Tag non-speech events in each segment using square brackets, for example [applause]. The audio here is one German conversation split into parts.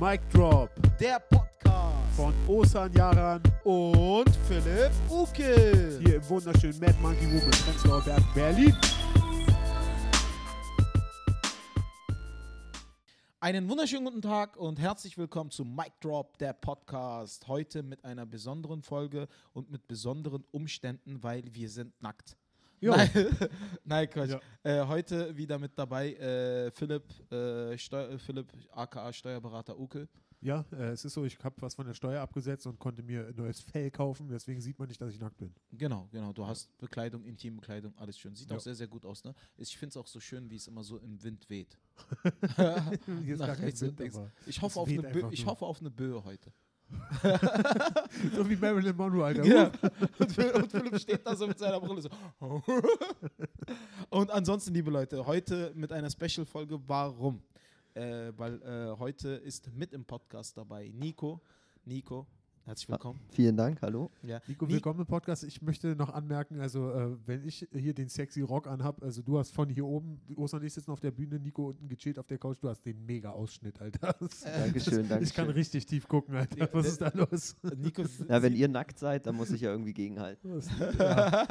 Mic Drop der Podcast von Osan Yaran und Philipp Uke. hier im wunderschönen Mad Monkey Room in Prenzlauer Berg, Berlin. Einen wunderschönen guten Tag und herzlich willkommen zu Mic Drop, der Podcast. Heute mit einer besonderen Folge und mit besonderen Umständen, weil wir sind nackt. Jo. Nein, [laughs] Nein Quatsch. Ja. Äh, heute wieder mit dabei äh, Philipp, äh, Steu Philipp, aka Steuerberater Uke. Ja, äh, es ist so, ich habe was von der Steuer abgesetzt und konnte mir ein neues Fell kaufen, deswegen sieht man nicht, dass ich nackt bin. Genau, genau. Du hast Bekleidung, Intimbekleidung, alles schön. Sieht Ja. auch sehr, sehr gut aus, ne? Ich finde es auch so schön, wie es immer so im Wind weht. [laughs] Wind, Ich hoffe, auf eine Bö ich hoffe auf eine Böe heute. [laughs] so wie Marilyn Monroe, Alter. Ja. Und, und Philipp steht da so mit seiner Brille so. [laughs] Und ansonsten, liebe Leute, heute mit einer Special-Folge. Warum? Äh, weil äh, heute ist mit im Podcast dabei Nico. Nico, herzlich willkommen. Vielen Dank, hallo. Ja. Nico, Ni- willkommen im Podcast. Ich möchte noch anmerken, also äh, wenn ich hier den sexy Rock anhab, also du hast von hier oben, Osan und ich sitzen auf der Bühne, Nico unten gechillt auf der Couch, du hast den mega Ausschnitt, Alter. Das- Dankeschön, danke. [laughs] Ich kann richtig tief gucken, Alter. Was ist da los? Nico [laughs] Ja, wenn ihr nackt seid, dann muss ich ja irgendwie gegenhalten. Ja.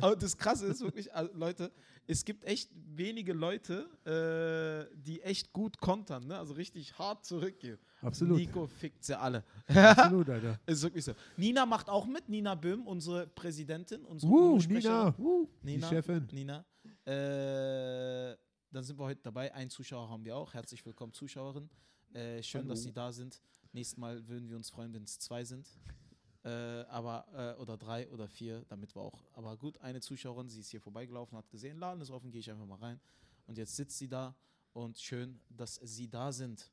Aber das Krasse ist wirklich, also Leute, es gibt echt wenige Leute, äh, die echt gut kontern, ne? also richtig hart zurückgehen. Absolut. Nico fickt sie alle. Absolut, [laughs] Alter. Ist wirklich so. Nina macht auch mit, Nina Böhm, unsere Präsidentin, unsere UNO-Sprecherin. Nina, die Nina, Chefin. Nina. Äh, dann sind wir heute dabei. Einen Zuschauer haben wir auch. Herzlich willkommen, Zuschauerin. Äh, schön, dass Hallo. Sie da sind. Nächstes Mal würden wir uns freuen, wenn es zwei sind. Äh, aber, äh, oder drei oder vier, damit wir auch. Aber gut, eine Zuschauerin, sie ist hier vorbeigelaufen, hat gesehen, Laden ist offen, gehe ich einfach mal rein. Und jetzt sitzt sie da und schön, dass Sie da sind.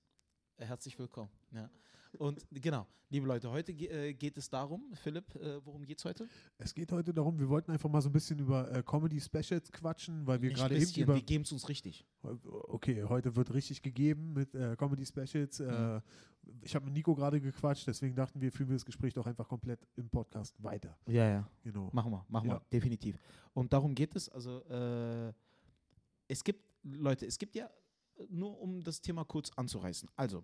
Herzlich willkommen. Ja. Und genau, liebe Leute, heute ge äh, geht es darum, Philipp, äh, worum geht es heute? Es geht heute darum, wir wollten einfach mal so ein bisschen über äh, Comedy-Specials quatschen, weil wir gerade eben über. wir geben es uns richtig. Okay, heute wird richtig gegeben mit äh, Comedy-Specials. Mhm. Ich habe mit Nico gerade gequatscht, deswegen dachten wir, führen wir das Gespräch doch einfach komplett im Podcast weiter. Ja, ja. Genau. Machen wir, machen Ja. wir, definitiv. Und darum geht es. Also, es gibt, Leute, es gibt ja, nur um das Thema kurz anzureißen. Also,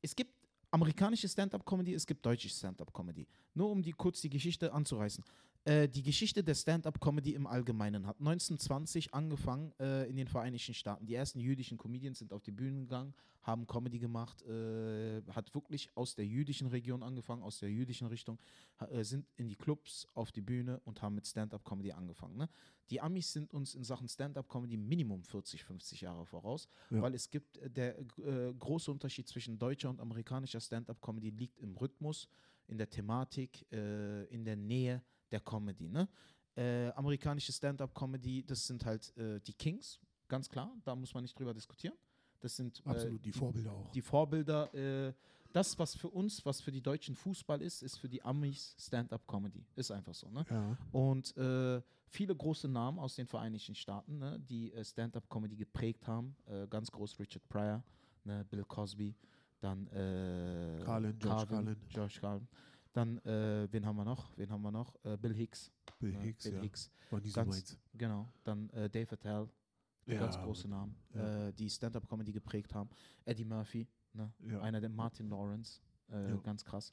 es gibt amerikanische Stand-up-Comedy, es gibt deutsche Stand-up-Comedy. Nur um die kurz die Geschichte anzureißen. Äh, die Geschichte der Stand-up-Comedy im Allgemeinen hat 1920 angefangen äh, in den Vereinigten Staaten. Die ersten jüdischen Comedians sind auf die Bühne gegangen, haben Comedy gemacht, äh, hat wirklich aus der jüdischen Region angefangen, aus der jüdischen Richtung, äh, sind in die Clubs auf die Bühne und haben mit Stand-up-Comedy angefangen. Ne? Die Amis sind uns in Sachen Stand-up-Comedy Minimum 40, 50 Jahre voraus, Ja. weil es gibt äh, der große Unterschied zwischen deutscher und amerikanischer Stand-up-Comedy liegt im Rhythmus, in der Thematik, in der Nähe der Comedy. Ne? Äh, amerikanische Stand-up-Comedy, das sind halt äh, die Kings, ganz klar, da muss man nicht drüber diskutieren. Das sind äh, Absolut, die Vorbilder auch. die Vorbilder. Äh, das, was für uns, was für die Deutschen Fußball ist, ist für die Amis Stand-up-Comedy. Ist einfach so. Ne? ja. Und äh, viele große Namen aus den Vereinigten Staaten, ne, die Stand-up-Comedy geprägt haben. Ganz groß Richard Pryor, ne, Bill Cosby, dann äh, Carlin, George Carlin. George Carlin. Dann, äh, wen haben wir noch? Wen haben wir noch? Äh, Bill Hicks. Bill Hicks, Bill ja. Hicks. War nie so Ganz, meins. genau. Dann äh, Dave Attell, Ja, ganz große Namen, ja. äh, die Stand-up-Comedy geprägt haben. Eddie Murphy, ne? Ja. einer der Martin Lawrence, äh, Ja. ganz krass.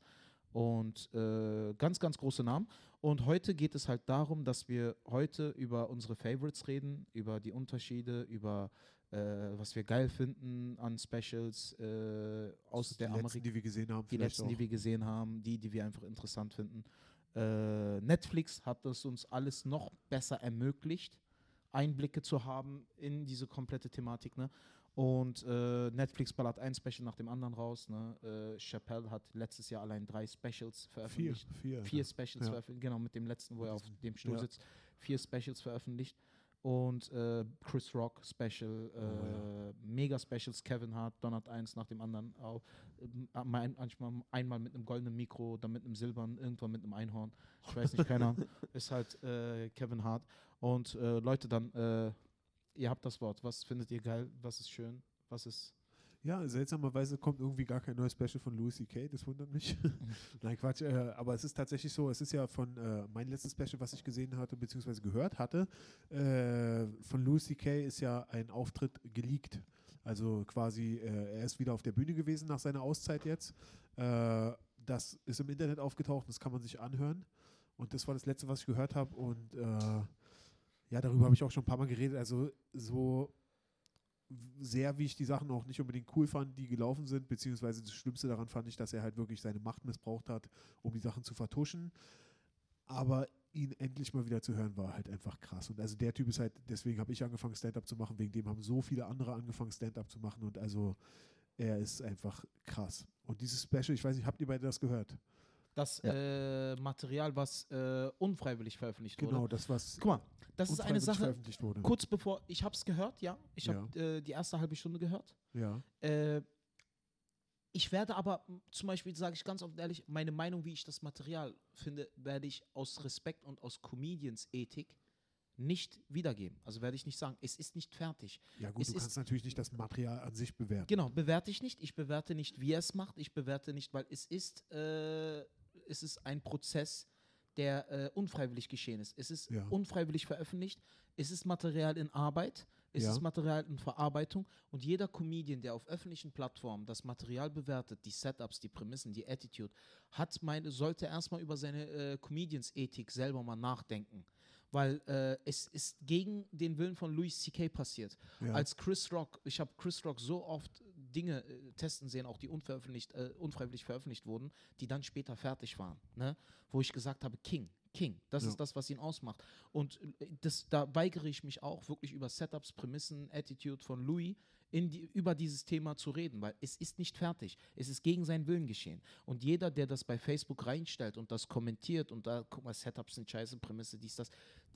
Und äh, ganz, ganz große Namen. Und heute geht es halt darum, dass wir heute über unsere Favorites reden, über die Unterschiede, über äh, was wir geil finden an Specials äh, aus die der Amerika. die wir gesehen haben, Die letzten, auch. die wir gesehen haben, die, die wir einfach interessant finden. Äh, Netflix hat es uns alles noch besser ermöglicht, Einblicke zu haben in diese komplette Thematik. Ne? Und äh, Netflix ballert ein Special nach dem anderen raus. Ne? Äh, Chappelle hat letztes Jahr allein drei Specials vier, veröffentlicht. vier. Vier ja. Specials Ja. veröffentlicht, genau, mit dem letzten, wo er auf dem Stuhl Ja. sitzt. Vier Specials veröffentlicht. Und äh, Chris Rock Special, äh, Oh, mega Specials, Kevin Hart donnert eins nach dem anderen auf. Ähm, mein- manchmal einmal mit einem goldenen Mikro, dann mit einem silbernen, irgendwann mit einem Einhorn. Ich weiß nicht, keiner. [laughs] Ist halt äh, Kevin Hart. Und äh, Leute, dann, äh, ihr habt das Wort. Was findet ihr geil? Was ist schön? Was ist. Ja, seltsamerweise kommt irgendwie gar kein neues Special von Louis C.K., das wundert mich. [laughs] Nein, Quatsch, äh, aber es ist tatsächlich so, es ist ja von äh, mein letztes Special, was ich gesehen hatte, beziehungsweise gehört hatte, äh, von Louis C.K. ist ja ein Auftritt geleakt. Also quasi, äh, er ist wieder auf der Bühne gewesen nach seiner Auszeit jetzt. Äh, das ist im Internet aufgetaucht, das kann man sich anhören. Und das war das Letzte, was ich gehört habe. Und äh, ja, darüber habe ich auch schon ein paar Mal geredet. Also so sehr, wie ich die Sachen auch nicht unbedingt cool fand, die gelaufen sind, beziehungsweise das Schlimmste daran fand ich, dass er halt wirklich seine Macht missbraucht hat, um die Sachen zu vertuschen. Aber ihn endlich mal wieder zu hören, war halt einfach krass. Und also der Typ ist halt, deswegen habe ich angefangen, Stand-up zu machen, wegen dem haben so viele andere angefangen, Stand-up zu machen. Und also er ist einfach krass. Und dieses Special, ich weiß nicht, habt ihr beide das gehört? Das Ja. äh, Material, was äh, unfreiwillig veröffentlicht Genau, wurde. das, was Guck mal, das ist eine Sache, veröffentlicht wurde. kurz bevor, ich habe es gehört, ja. Ich habe äh, die erste halbe Stunde gehört. Ja, Äh, ich werde aber, zum Beispiel sage ich ganz offen ehrlich, meine Meinung, wie ich das Material finde, werde ich aus Respekt und aus Comedians-Ethik nicht wiedergeben. Also werde ich nicht sagen, es ist nicht fertig. ja gut, Es du kannst natürlich nicht das Material an sich bewerten. Genau, bewerte ich nicht. Ich bewerte nicht, wie er es macht. Ich bewerte nicht, weil es ist, äh, es ist ein Prozess, der äh, unfreiwillig geschehen ist. Es ist Ja. unfreiwillig veröffentlicht. Es ist Material in Arbeit. Es Ja. ist Material in Verarbeitung. Und jeder Comedian, der auf öffentlichen Plattformen das Material bewertet, die Setups, die Prämissen, die Attitude, hat meine, sollte erstmal über seine äh, Comedians-Ethik selber mal nachdenken. Weil äh, es ist gegen den Willen von Louis C.K. passiert Ja. als Chris Rock, ich habe Chris Rock so oft Dinge äh, testen sehen, auch die unveröffentlicht, äh, unfreiwillig veröffentlicht wurden, die dann später fertig waren, ne? wo ich gesagt habe, King, King, das Ja. ist das, was ihn ausmacht. Und äh, das, da weigere ich mich auch wirklich über Setups, Prämissen, Attitude von Louis in die, über dieses Thema zu reden, weil es ist nicht fertig. Es ist gegen seinen Willen geschehen. Und jeder, der das bei Facebook reinstellt und das kommentiert und da, guck mal, Setups sind scheiße, Prämisse, dies, das,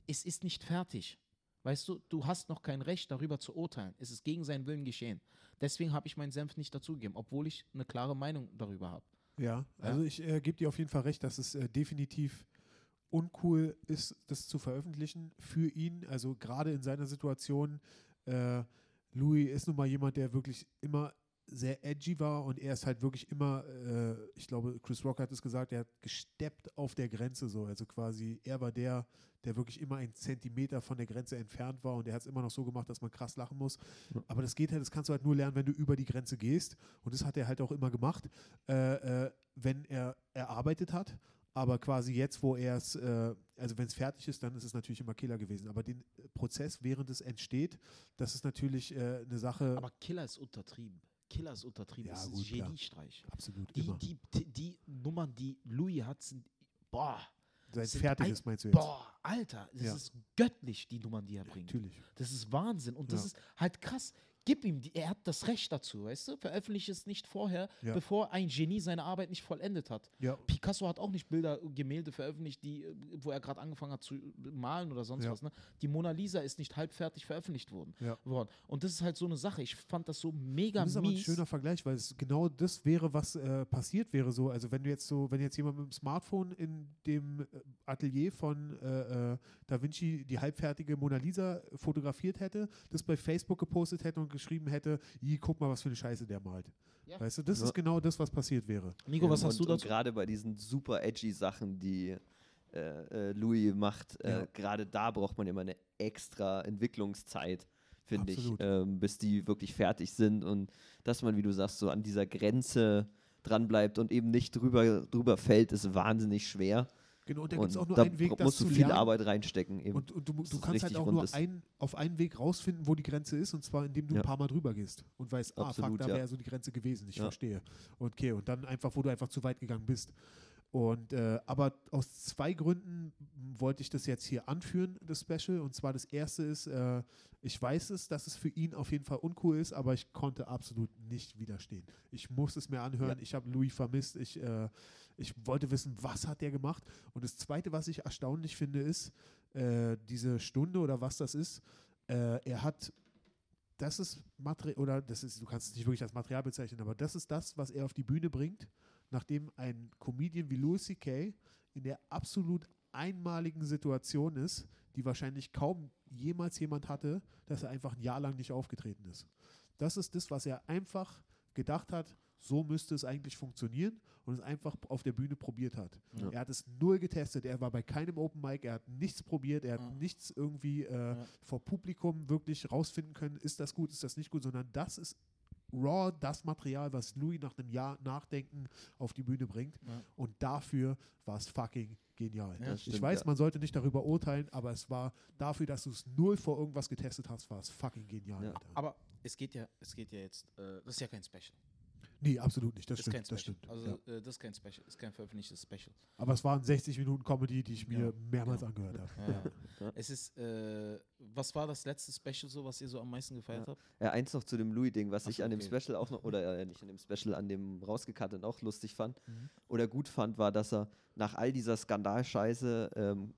es ist nicht fertig. Weißt du, du hast noch kein Recht, darüber zu urteilen. Es ist gegen seinen Willen geschehen. Deswegen habe ich meinen Senf nicht dazugegeben, obwohl ich eine klare Meinung darüber habe. Ja, also ich äh, gebe dir auf jeden Fall recht, dass es äh, definitiv uncool ist, das zu veröffentlichen für ihn. Also gerade in seiner Situation. Äh, Louis ist nun mal jemand, der wirklich immer sehr edgy war und er ist halt wirklich immer, äh, ich glaube, Chris Rock hat es gesagt, er hat gesteppt auf der Grenze so. Also quasi, er war der, der wirklich immer einen Zentimeter von der Grenze entfernt war und er hat es immer noch so gemacht, dass man krass lachen muss. Aber das geht halt, das kannst du halt nur lernen, wenn du über die Grenze gehst. Und das hat er halt auch immer gemacht, äh, äh, wenn er erarbeitet hat. Aber quasi jetzt, wo er es, äh, also wenn es fertig ist, dann ist es natürlich immer Killer gewesen. Aber den Prozess, während es entsteht, das ist natürlich äh, eine Sache. Aber Killer ist untertrieben. Killer ist untertrieben. Ja, das ist gut, ein. Geniestreich. absolut Die, die, die, die Nummern, die Louis hat, sind, boah, Sein fertiges ein- meinst du jetzt? boah, Alter, das Ja. ist göttlich, die Nummern, die er bringt. Natürlich. Das ist Wahnsinn und das Ja. ist halt krass. Gib ihm, die, er hat das Recht dazu, weißt du? Veröffentliche es nicht vorher, Ja. bevor ein Genie seine Arbeit nicht vollendet hat. Ja. Picasso hat auch nicht Bilder, Gemälde veröffentlicht, die, äh, wo er gerade angefangen hat zu malen oder sonst Ja. was. Ne? Die Mona Lisa ist nicht halbfertig veröffentlicht worden, worden. Und das ist halt so eine Sache. Ich fand das so mega Das ist aber ein mies. schöner Vergleich, weil es genau das wäre, was äh, passiert wäre so. Also wenn du jetzt so, wenn jetzt jemand mit dem Smartphone in dem äh, Atelier von äh, äh, Da Vinci die halbfertige Mona Lisa fotografiert hätte, das bei Facebook gepostet hätte und geschrieben hätte, "Ih, guck mal, was für eine Scheiße der malt. Ja. Weißt du, das Ja. ist genau das, was passiert wäre. Nico, was Ähm, hast und, du dazu? Gerade bei diesen super edgy Sachen, die äh, äh, Louis macht, äh, Ja. gerade da braucht man immer eine extra Entwicklungszeit, finde ich, ähm, bis die wirklich fertig sind und dass man, wie du sagst, so an dieser Grenze dranbleibt und eben nicht drüber, drüber fällt, ist wahnsinnig schwer. Genau, und da gibt es auch nur einen Weg, das musst zu du viel lernen. Arbeit reinstecken. Eben. Und, und du, du kannst halt auch nur ein, auf einen Weg rausfinden, wo die Grenze ist, und zwar indem du Ja. ein paar Mal drüber gehst und weißt, ah, fuck, da ja. wäre so die Grenze gewesen, ich Ja. verstehe. Okay, und dann einfach, wo du einfach zu weit gegangen bist. Und äh, aber aus zwei Gründen wollte ich das jetzt hier anführen, das Special. Und zwar das erste ist, äh, ich weiß es, dass es für ihn auf jeden Fall uncool ist, aber ich konnte absolut nicht widerstehen. Ich muss es mir anhören. Ich habe Louis vermisst. Ich, äh, ich wollte wissen, was hat der gemacht. Und das zweite, was ich erstaunlich finde, ist, äh, diese Stunde oder was das ist, äh, er hat das ist Material, oder das ist, du kannst es nicht wirklich als Material bezeichnen, aber das ist das, was er auf die Bühne bringt, nachdem ein Comedian wie Louis C.K. in der absolut einmaligen Situation ist, die wahrscheinlich kaum jemals jemand hatte, dass er einfach ein Jahr lang nicht aufgetreten ist. Das ist das, was er einfach gedacht hat, so müsste es eigentlich funktionieren und es einfach auf der Bühne probiert hat. Ja. Er hat es null getestet, er war bei keinem Open Mic, er hat nichts probiert, er hat Ja. nichts irgendwie äh, Ja. vor Publikum wirklich rausfinden können, ist das gut, ist das nicht gut, sondern das ist raw das Material, was Louis nach einem Jahr Nachdenken auf die Bühne bringt. Ja. Und dafür war es fucking genial. Ich stimmt, weiß, ja. man sollte nicht darüber urteilen, aber es war dafür, dass du es null vor irgendwas getestet hast, war es fucking genial. Aber es geht ja, es geht ja jetzt, äh, das ist ja kein Special. Nee, absolut nicht. Das, ist kein stimmt. Das Special. stimmt. Also ja. äh, das ist kein Special, ist kein veröffentlichtes Special. Aber es waren 60 Minuten Comedy, die ich mir Genau, mehrmals genau. angehört habe. Ja. Ja. Es ist, äh, was war das letzte Special so, was ihr so am meisten gefeiert habt? Ja, eins noch zu dem Louis-Ding, was Ach ich an dem okay. Special auch noch, oder äh, nicht an dem Special, an dem rausgekatteten auch lustig fand Mhm. oder gut fand, war, dass er nach all dieser Skandalscheiße ähm,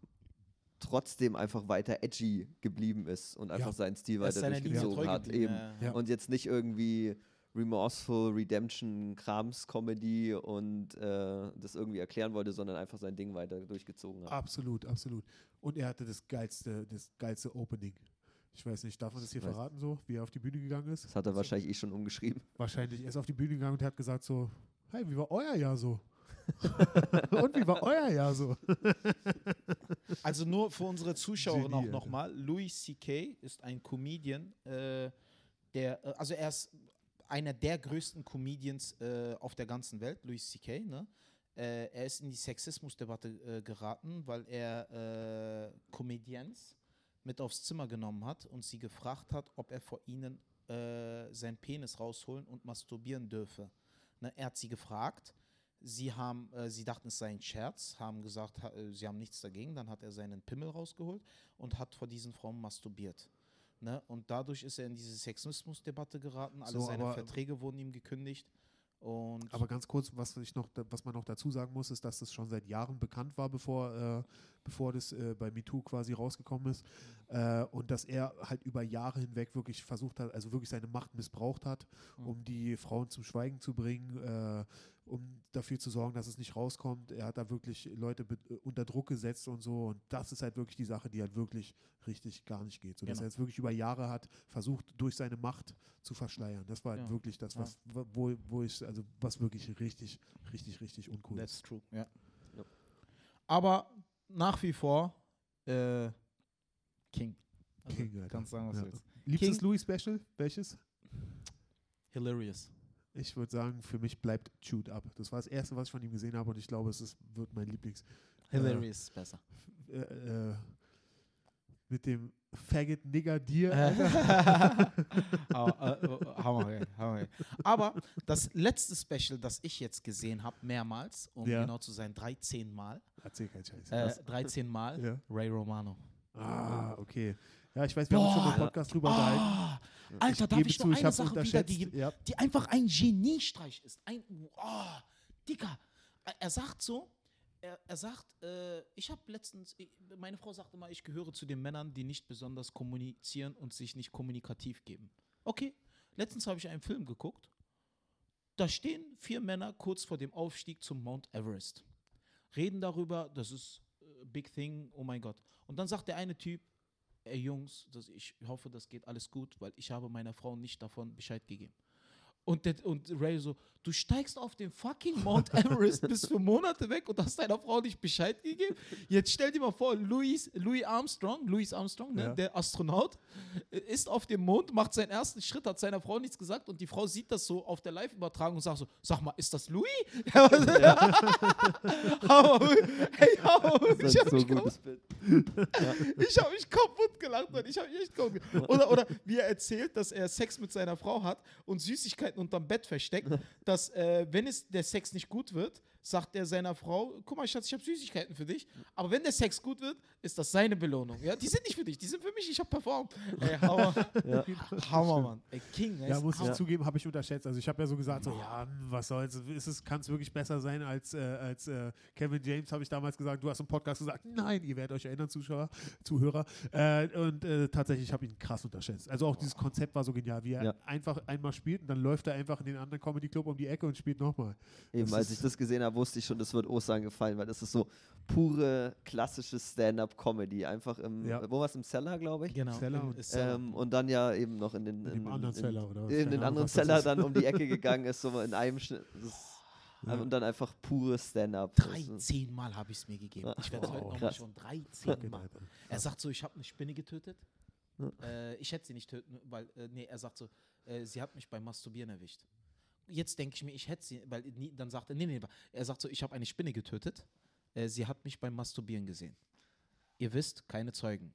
trotzdem einfach weiter edgy geblieben ist und einfach Ja. seinen Stil Er weiter durchgezogen hat. Eben. ja. Ja. Und jetzt nicht irgendwie remorseful Redemption Krams Comedy und äh, das irgendwie erklären wollte, sondern einfach sein Ding weiter durchgezogen hat. Absolut, absolut. Und er hatte das geilste, das geilste Opening. Ich weiß nicht, darf man das hier Weiß- verraten so, wie er auf die Bühne gegangen ist? Das hat er wahrscheinlich eh schon umgeschrieben. Wahrscheinlich. Er ist auf die Bühne gegangen und hat gesagt so, hey, wie war euer Jahr so? [laughs] und wie war euer Jahr so? [laughs] Also nur für unsere Zuschauer Genie, auch nochmal. Louis C.K. ist ein Comedian, äh, der, äh, also er ist einer der größten Comedians äh, auf der ganzen Welt, Louis C.K., ne? Äh, er ist in die Sexismusdebatte äh, geraten, weil er äh, Comedians mit aufs Zimmer genommen hat und sie gefragt hat, ob er vor ihnen äh, seinen Penis rausholen und masturbieren dürfe. Ne, er hat sie gefragt. Sie haben, äh, sie dachten, es sei ein Scherz, haben gesagt, ha, äh, sie haben nichts dagegen. Dann hat er seinen Pimmel rausgeholt und hat vor diesen Frauen masturbiert. Ne? Und dadurch ist er in diese Sexismusdebatte geraten. Alle So, seine aber- Verträge wurden ihm gekündigt. Und Aber ganz kurz, was, ich noch, was man noch dazu sagen muss, ist, dass das schon seit Jahren bekannt war, bevor, äh, bevor das äh, bei MeToo quasi rausgekommen ist. Äh, und dass er halt über Jahre hinweg wirklich versucht hat, also wirklich seine Macht missbraucht hat, Mhm. um die Frauen zum Schweigen zu bringen, äh, um dafür zu sorgen, dass es nicht rauskommt. Er hat da wirklich Leute unter Druck gesetzt und so. Und das ist halt wirklich die Sache, die halt wirklich richtig gar nicht geht. So dass Genau. er jetzt wirklich über Jahre hat versucht, durch seine Macht zu verschleiern. Das war halt Ja. wirklich das, Ja. was, wo, wo ich, also was wirklich richtig, richtig, richtig uncool That's ist. true, ja. Ja. Aber nach wie vor äh, King. Also, King, Alter. Kannst sagen, was Ja. du willst. Liebstes King- Louis Special? Welches? Hilarious. Ich würde sagen, für mich bleibt Chewed Up. Das war das erste, was ich von ihm gesehen habe und ich glaube, es ist, wird mein Lieblings. Hilarious ist besser. Äh, äh, mit dem Faggot Nigger Deer. Aber, äh, äh, das letzte Special, das ich jetzt gesehen habe, mehrmals, um Ja. genau zu sein, 13 Mal, Erzähl keinen Scheiß. äh, 13 Mal, Ja. Ray Romano. Ah, okay. Ja, ich weiß, wir haben uns schon im Boah. Podcast drüber unterhalten. Ah, Alter, darf gebe ich nur ich eine hab's Sache wiedergeben, Ja. die einfach ein Geniestreich ist. Ein, oh, Digga. Er- sagt so, er, er sagt, äh, ich habe letztens, ich, meine Frau sagte mal, ich gehöre zu den Männern, die nicht besonders kommunizieren und sich nicht kommunikativ geben. Okay, letztens habe ich einen Film geguckt. Da stehen vier Männer kurz vor dem Aufstieg zum Mount Everest. Reden darüber, das ist äh, big thing, oh mein Gott. Und dann sagt der eine Typ, ey Jungs, das, ich hoffe, das geht alles gut, weil ich habe meiner Frau nicht davon Bescheid gegeben. Und, der, und Ray so, du steigst auf den fucking Mount [laughs] Everest, bist für Monate weg und hast deiner Frau nicht Bescheid gegeben. Jetzt stell dir mal vor, Louis, Louis Armstrong, Louis Armstrong, ne, Ja. der Astronaut, äh, ist auf dem Mond, macht seinen ersten Schritt, hat seiner Frau nichts gesagt und die Frau sieht das so auf der Live-Übertragung und sagt so, sag mal, ist das Louis? [laughs] Hey, [laughs] Das ich hab so mich ich habe mich kaputt gelacht, Mann. Ich habe mich echt kaputt gelacht. Oder, oder wie er erzählt, dass er Sex mit seiner Frau hat und Süßigkeiten unterm Bett versteckt, [laughs] dass äh, wenn es der Sex nicht gut wird, sagt er seiner Frau, guck mal, Schatz, ich habe Süßigkeiten für dich. Aber wenn der Sex gut wird, ist das seine Belohnung. Ja, die sind nicht für dich, die sind für mich. Ich habe performt. Ey, Hammer, [laughs] Ja. Hammer, Mann. Ey, King. Ja, muss ich Hammer. zugeben, habe ich unterschätzt. Also ich habe ja so gesagt, so, ja, was soll's, ist es, kann es wirklich besser sein als, äh, als äh, Kevin James, habe ich damals gesagt. Du hast im Podcast gesagt, nein, ihr werdet euch erinnern, Zuschauer, Zuhörer. Äh, und äh, tatsächlich habe ich ihn krass unterschätzt. Also auch dieses Konzept war so genial, wie er Ja. einfach einmal spielt und dann läuft er einfach in den anderen Comedy Club um die Ecke und spielt nochmal. Eben, Das als ich das gesehen habe, wusste ich schon, das wird Osan gefallen, weil das ist so pure klassische Stand-up-Comedy. Einfach im, Ja. wo war es im Cellar, glaube ich. Genau. Ist Seller. Ähm, und dann ja eben noch in den In dem anderen Cellar oder was? in den anderen Cellar dann um die [laughs] Ecke gegangen ist, so in einem Schnitt. Ja. Und dann einfach pure Stand-up. Das ist- 13 Mal habe ich es mir gegeben. Ich werde es [laughs] Wow, heute nochmal schon 13 Genau, Mal. Er sagt so, ich habe eine Spinne getötet. Ja. Äh, ich hätte sie nicht töten, weil, äh, nee, er sagt so, äh, sie hat mich beim Masturbieren erwischt. Jetzt denke ich mir, ich hätte sie, weil dann sagt er, nee, nee, er sagt so, ich habe eine Spinne getötet. Äh, sie hat mich beim Masturbieren gesehen. Ihr wisst, keine Zeugen.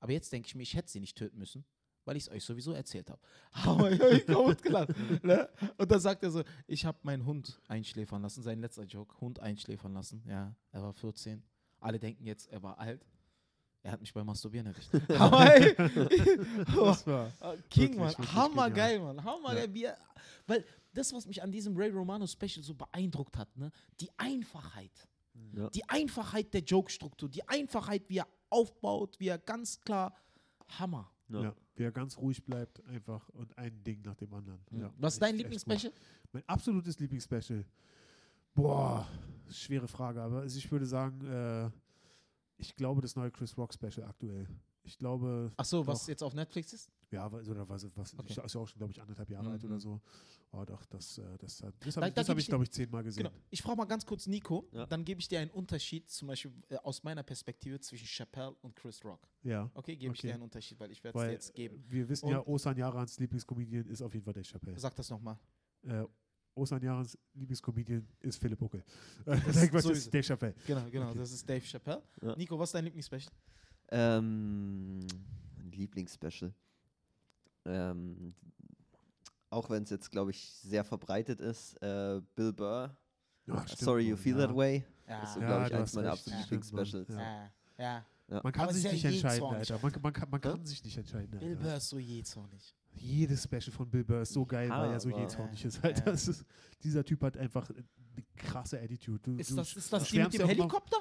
Aber jetzt denke ich mir, ich hätte sie nicht töten müssen, weil ich es euch sowieso erzählt habe. [laughs] [laughs] Ne? Und dann sagt er so, ich habe meinen Hund einschläfern lassen, sein letzter Joke, Hund einschläfern lassen. Ja, er war 14. Alle denken jetzt, er war alt. Er hat mich beim Masturbieren erwischt. [laughs] Das war. Ah, King, Mann. Hammergeil, Mann. Hammergeil. Ja. Weil das, was mich an diesem Ray Romano Special so beeindruckt hat, ne, die Einfachheit. Ja. Die Einfachheit der Joke-Struktur, die Einfachheit, wie er aufbaut, wie er ganz klar. Hammer. Ja. Ja. Wie er ganz ruhig bleibt, einfach und ein Ding nach dem anderen. Ja, Mhm. Was ist dein Lieblingsspecial? Mein absolutes Lieblingsspecial. Boah, schwere Frage, aber also ich würde sagen, äh, ich glaube, das neue Chris Rock Special aktuell. Ich glaube, Achso, was Doch. jetzt auf Netflix ist? Ja, oder was, was Okay. ist ja auch schon, glaube ich, anderthalb Jahre alt Mhm. oder so. Oh, doch, das, äh, das, hat- das Da- habe ich, da das geb hab ich ich glaube ich, zehnmal gesehen. Genau. Ich frage mal ganz kurz Nico, Ja. dann gebe ich dir einen Unterschied, zum Beispiel äh, aus meiner Perspektive zwischen Chappelle und Chris Rock. Ja, Okay, gebe ich Okay. dir einen Unterschied, weil ich werde es dir jetzt geben. wir wissen Und- ja, Osan Yarans Lieblingscomedian ist auf jeden Fall Dave Chappelle. Sag das nochmal. Äh, Osan Yarans Lieblingscomedian ist Philipp Buckel. Äh, [laughs] ist das ist. Dave Chappelle. Genau, genau, Okay. das ist Dave Chappelle. Ja. Nico, was ist dein Lieblingsspecial? Ähm, mein Lieblingsspecial. Ähm, auch wenn es jetzt, glaube ich, sehr verbreitet ist, äh, Bill Burr, Ja, Sorry You Feel ja. That Way. Ja. Das ist so, glaube ich, eins meiner absoluten. Lieblingsspecials. Ja. Ja, ja. Man kann Aber sich sehr nicht entscheiden. Alter. Man, man, kann, man kann sich nicht entscheiden. Bill. Burr ist so jähzornig. Jedes Special von Bill Burr ist so geil, weil er so jähzornig ist. Alter. Ist, dieser Typ hat einfach eine krasse Attitude. Du, Ist das, ist das die mit dem Helikopter?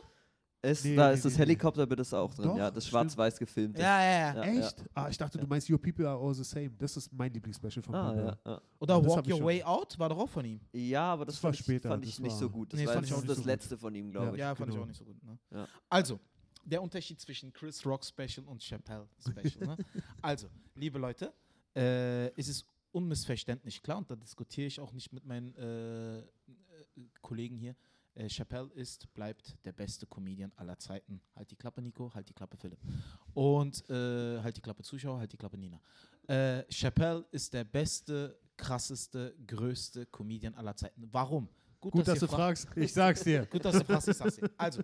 Es, Nee, da nee, ist das nee, nee. Helikopterbild ist auch drin, Doch, ja. Das schwarz-weiß gefilmt. Ja, ja, ja. Ja. Echt? Ah, ich dachte, du meinst Your People are all the same. Das ist mein Lieblingsspecial von Ah, Bill ja, ja. Oder Das Walk ich Your. Way Out war doch auch von ihm. ja, aber das, Das war fand ich, später, fand ich das nicht war- so gut. Das Nee, das war fand ich das, auch ist nicht das so gut. letzte von ihm, glaube ich. Ja, fand ich genau. auch nicht so gut. Ne? Ja. Also, der Unterschied zwischen Chris Rock Special und Chappelle Special. ne? [laughs] Also, liebe Leute, äh, es ist unmissverständlich klar, und da diskutiere ich auch nicht mit meinen äh, äh, Kollegen hier. Äh, Chappelle ist, bleibt der beste Comedian aller Zeiten. Halt die Klappe, Nico, halt die Klappe, Philipp. Und äh, halt die Klappe, Zuschauer, halt die Klappe, Nina. Äh, Chappelle ist der beste, krasseste, größte Comedian aller Zeiten. Warum? Gut, dass ihr du fragt. fragst. Ich sag's dir. Gut, dass du fragst, ich sag's dir. Also,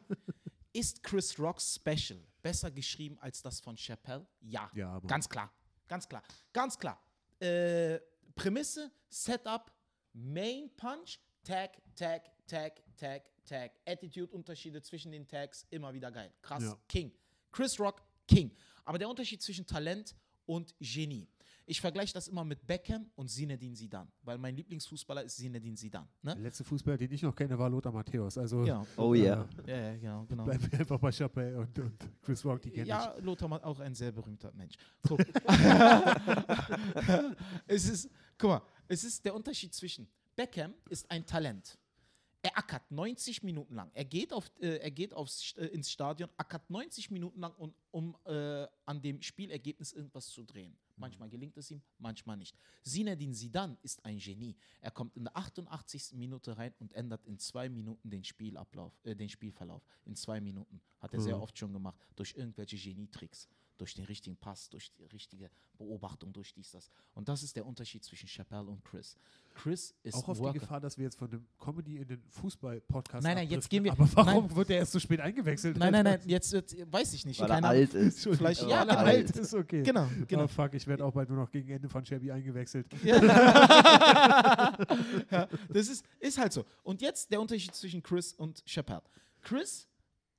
ist Chris Rocks Special besser geschrieben als das von Chappelle? Ja. Ja, aber Ganz klar. Ganz klar. Ganz klar. Äh, Prämisse, Setup, Main Punch, Tag, Tag, Tag, Tag, Tag. Attitude-Unterschiede zwischen den Tags, immer wieder geil. Krass. Ja. King. Chris Rock, King. Aber der Unterschied zwischen Talent und Genie. Ich vergleiche das immer mit Beckham und Zinedine Zidane, weil mein Lieblingsfußballer ist Zinedine Zidane. Ne? der letzte Fußballer, den ich noch kenne, war Lothar Matthäus. Also Ja. Oh yeah. äh, Ja, ja, genau, genau. bleiben wir einfach bei Chappelle und, und Chris Rock, die kenne Ja, Lothar Matt auch ein sehr berühmter Mensch. Guck. [laughs] [laughs] es ist, guck mal, es ist der Unterschied zwischen Beckham ist ein Talent. Er ackert 90 Minuten lang. Er geht, auf, äh, er geht aufs, äh, ins Stadion, ackert 90 Minuten lang, um, um äh, an dem Spielergebnis irgendwas zu drehen. Manchmal gelingt es ihm, manchmal nicht. Zinedine Zidane ist ein Genie. Er kommt in der 88. Minute rein und ändert in zwei Minuten den Spielablauf, äh, den Spielverlauf. In zwei Minuten. Hat er sehr Mhm. oft schon gemacht. Durch irgendwelche Genietricks. Durch den richtigen Pass, durch die richtige Beobachtung, durch dies, das. Und das ist der Unterschied zwischen Chappelle und Chris. Chris ist Auch auf Worker. die Gefahr, dass wir jetzt von dem Comedy in den Fußball-Podcast Nein, nein, jetzt gehen wir- Aber warum nein. wird er erst so spät eingewechselt? Nein, nein, nein, jetzt wird, weiß ich nicht. Weil er alt ist. Vielleicht- ja, ja, weil er genau. alt ist, okay. Genau, genau. Oh fuck, ich werde auch bald nur noch gegen Ende von Shabby eingewechselt. [laughs] ja, das ist, ist halt so. Und jetzt der Unterschied zwischen Chris und Chappelle. Chris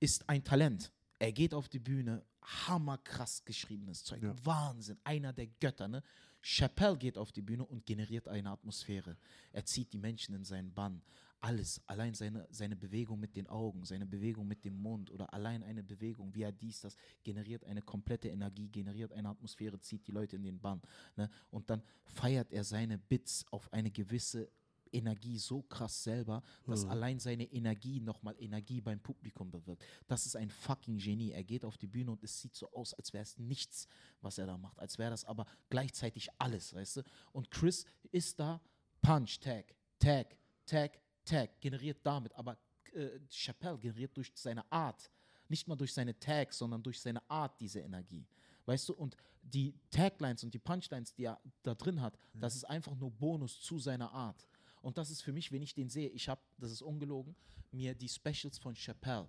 ist ein Talent. Er geht auf die Bühne, hammerkrass geschriebenes Zeug. Ja. Wahnsinn, einer der Götter. Ne? Chappelle geht auf die Bühne und generiert eine Atmosphäre. Er zieht die Menschen in seinen Bann. Alles, allein seine, seine Bewegung mit den Augen, seine Bewegung mit dem Mund oder allein eine Bewegung, wie er dies, das, generiert eine komplette Energie, generiert eine Atmosphäre, zieht die Leute in den Bann. Ne? Und dann feiert er seine Bits auf eine gewisse Energie so krass selber, dass Mhm. allein seine Energie nochmal Energie beim Publikum bewirkt. Das ist ein fucking Genie. Er geht auf die Bühne und es sieht so aus, als wäre es nichts, was er da macht. Als wäre das aber gleichzeitig alles, weißt du? Und Chris ist da, Punch, Tag, Tag, Tag, Tag, generiert damit. Aber äh, Chappelle generiert durch seine Art, nicht mal durch seine Tags, sondern durch seine Art diese Energie. Weißt du, und die Taglines und die Punchlines, die er da drin hat, das ist einfach nur Bonus zu seiner Art. Und das ist für mich, wenn ich den sehe, ich habe, das ist ungelogen, mir die Specials von Chappelle,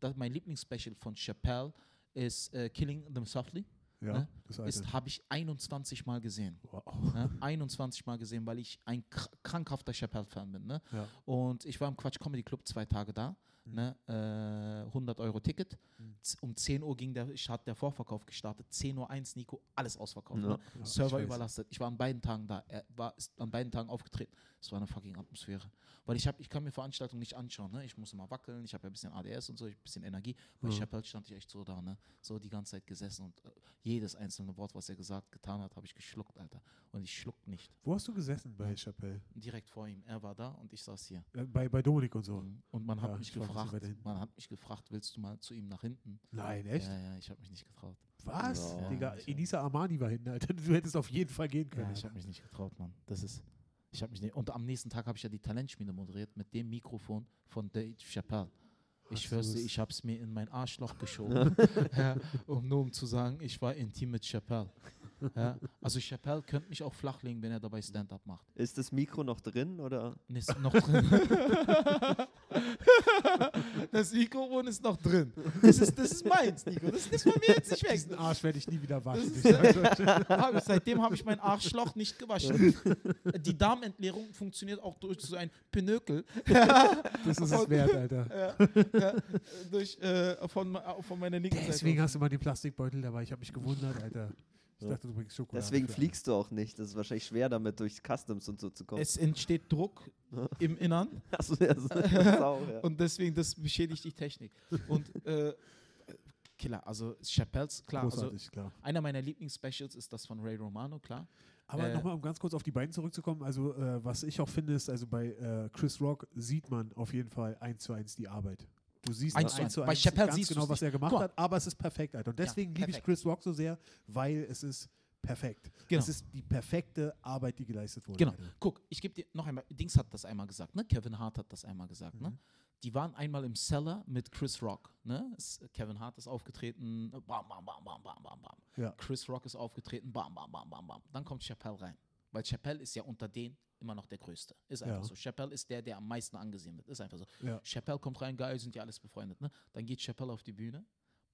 das, mein Lieblingsspecial von Chappelle ist äh, Killing Them Softly, Ja, ne? ist habe ich 21 Mal gesehen. Wow. Ne? 21 Mal gesehen, weil ich ein kr krankhafter Chappelle-Fan bin. Ne? Ja. Und ich war im Quatsch Comedy Club zwei Tage da. Mhm. Ne? Äh, 100 Euro Ticket. Z- Um 10 Uhr ging der, ich hat der Vorverkauf gestartet. 10 Uhr 1, Nico, alles ausverkauft. Ja. Ne? Ja, ich Server weiß. überlastet. Ich war an beiden Tagen da. Er war ist an beiden Tagen aufgetreten. Es war eine fucking Atmosphäre. Weil ich, hab, ich kann mir Veranstaltungen nicht anschauen. Ne? Ich muss immer wackeln. Ich habe ja ein bisschen ADS und so, ich ein bisschen Energie. Bei Ja. Chappelle stand ich echt so da. Ne? So die ganze Zeit gesessen und äh, jedes einzelne Wort, was er gesagt, getan hat, habe ich geschluckt, Alter. Und ich schluck nicht. Wo hast du gesessen bei Chappelle? Direkt vor ihm. Er war da und ich saß hier. Äh, bei, bei Dominik und so. Mhm. Und man hat Ja, mich ich bisschen gefragt, man hat mich gefragt, willst du mal zu ihm nach hinten? Nein, echt? Ja, ja, ich habe mich nicht getraut. Was? Ja. Digga, Ja. Enisa Armani war hinten, Alter. Du hättest auf jeden Fall gehen können. Ja, ich habe mich nicht getraut, Mann. Das ist, ich habe mich nicht. Und am nächsten Tag habe ich ja die Talentschmiede moderiert mit dem Mikrofon von Dave Chappelle. Ich schwör's dir, ich habe es mir in mein Arschloch geschoben, [laughs] [laughs] ja, um nur um zu sagen, ich war intim mit Chappelle. Ja, [laughs] also Chappelle könnte mich auch flachlegen, wenn er dabei Stand-up macht. Ist das Mikro noch drin oder? [laughs] Ist noch drin. [laughs] das Mikrofon ist noch drin. Das ist, das ist meins, Nico. Das ist von mir jetzt nicht weg. Diesen Arsch werde ich nie wieder waschen. Hab ich, seitdem habe ich mein Arschloch nicht gewaschen. Die Darmentleerung funktioniert auch durch so ein Pinökel. Das ist es wert, Alter. ja, ja, durch, äh, von, me- von meiner linken Deswegen Seite. hast du mal den Plastikbeutel dabei. Ich habe mich gewundert, Alter. Ich dachte, du bringst Schokolade. Deswegen fliegst du auch nicht. Das ist wahrscheinlich schwer, damit durch Customs und so zu kommen. Es entsteht Druck im Innern [laughs] Achso, ja, das auch, ja. und deswegen das beschädigt die Technik. Und äh, Killer, also Chappelles, klar, also klar. einer meiner Lieblingsspecials ist das von Ray Romano, klar. Aber Äh, nochmal, um ganz kurz auf die beiden zurückzukommen, also äh, was ich auch finde, ist, also bei äh, Chris Rock sieht man auf jeden Fall eins zu eins die Arbeit. Du siehst Eins zu eins. Bei Chappelle ganz siehst genau, was er gemacht Guck hat, aber es ist perfekt, Alter. Und Ja, deswegen liebe ich. Chris Rock so sehr, weil es ist perfekt. Genau. Es ist die perfekte Arbeit, die geleistet wurde. Genau. Alter. Guck, ich gebe dir noch einmal, Dings hat das einmal gesagt, ne? Kevin Hart hat das einmal gesagt, ne? Mhm. Die waren einmal im Cellar mit Chris Rock, ne? Es, Kevin Hart ist aufgetreten, bam, bam, bam, bam, bam, bam, bam. Ja. Chris Rock ist aufgetreten, bam, bam, bam, bam, bam. Dann kommt Chappelle rein. Weil Chappelle ist ja unter denen immer noch der Größte. Ist einfach Ja. so. Chappelle ist der, der am meisten angesehen wird. Ist einfach so. Ja. Chappelle kommt rein, geil, sind ja alles befreundet, ne? Dann geht Chappelle auf die Bühne,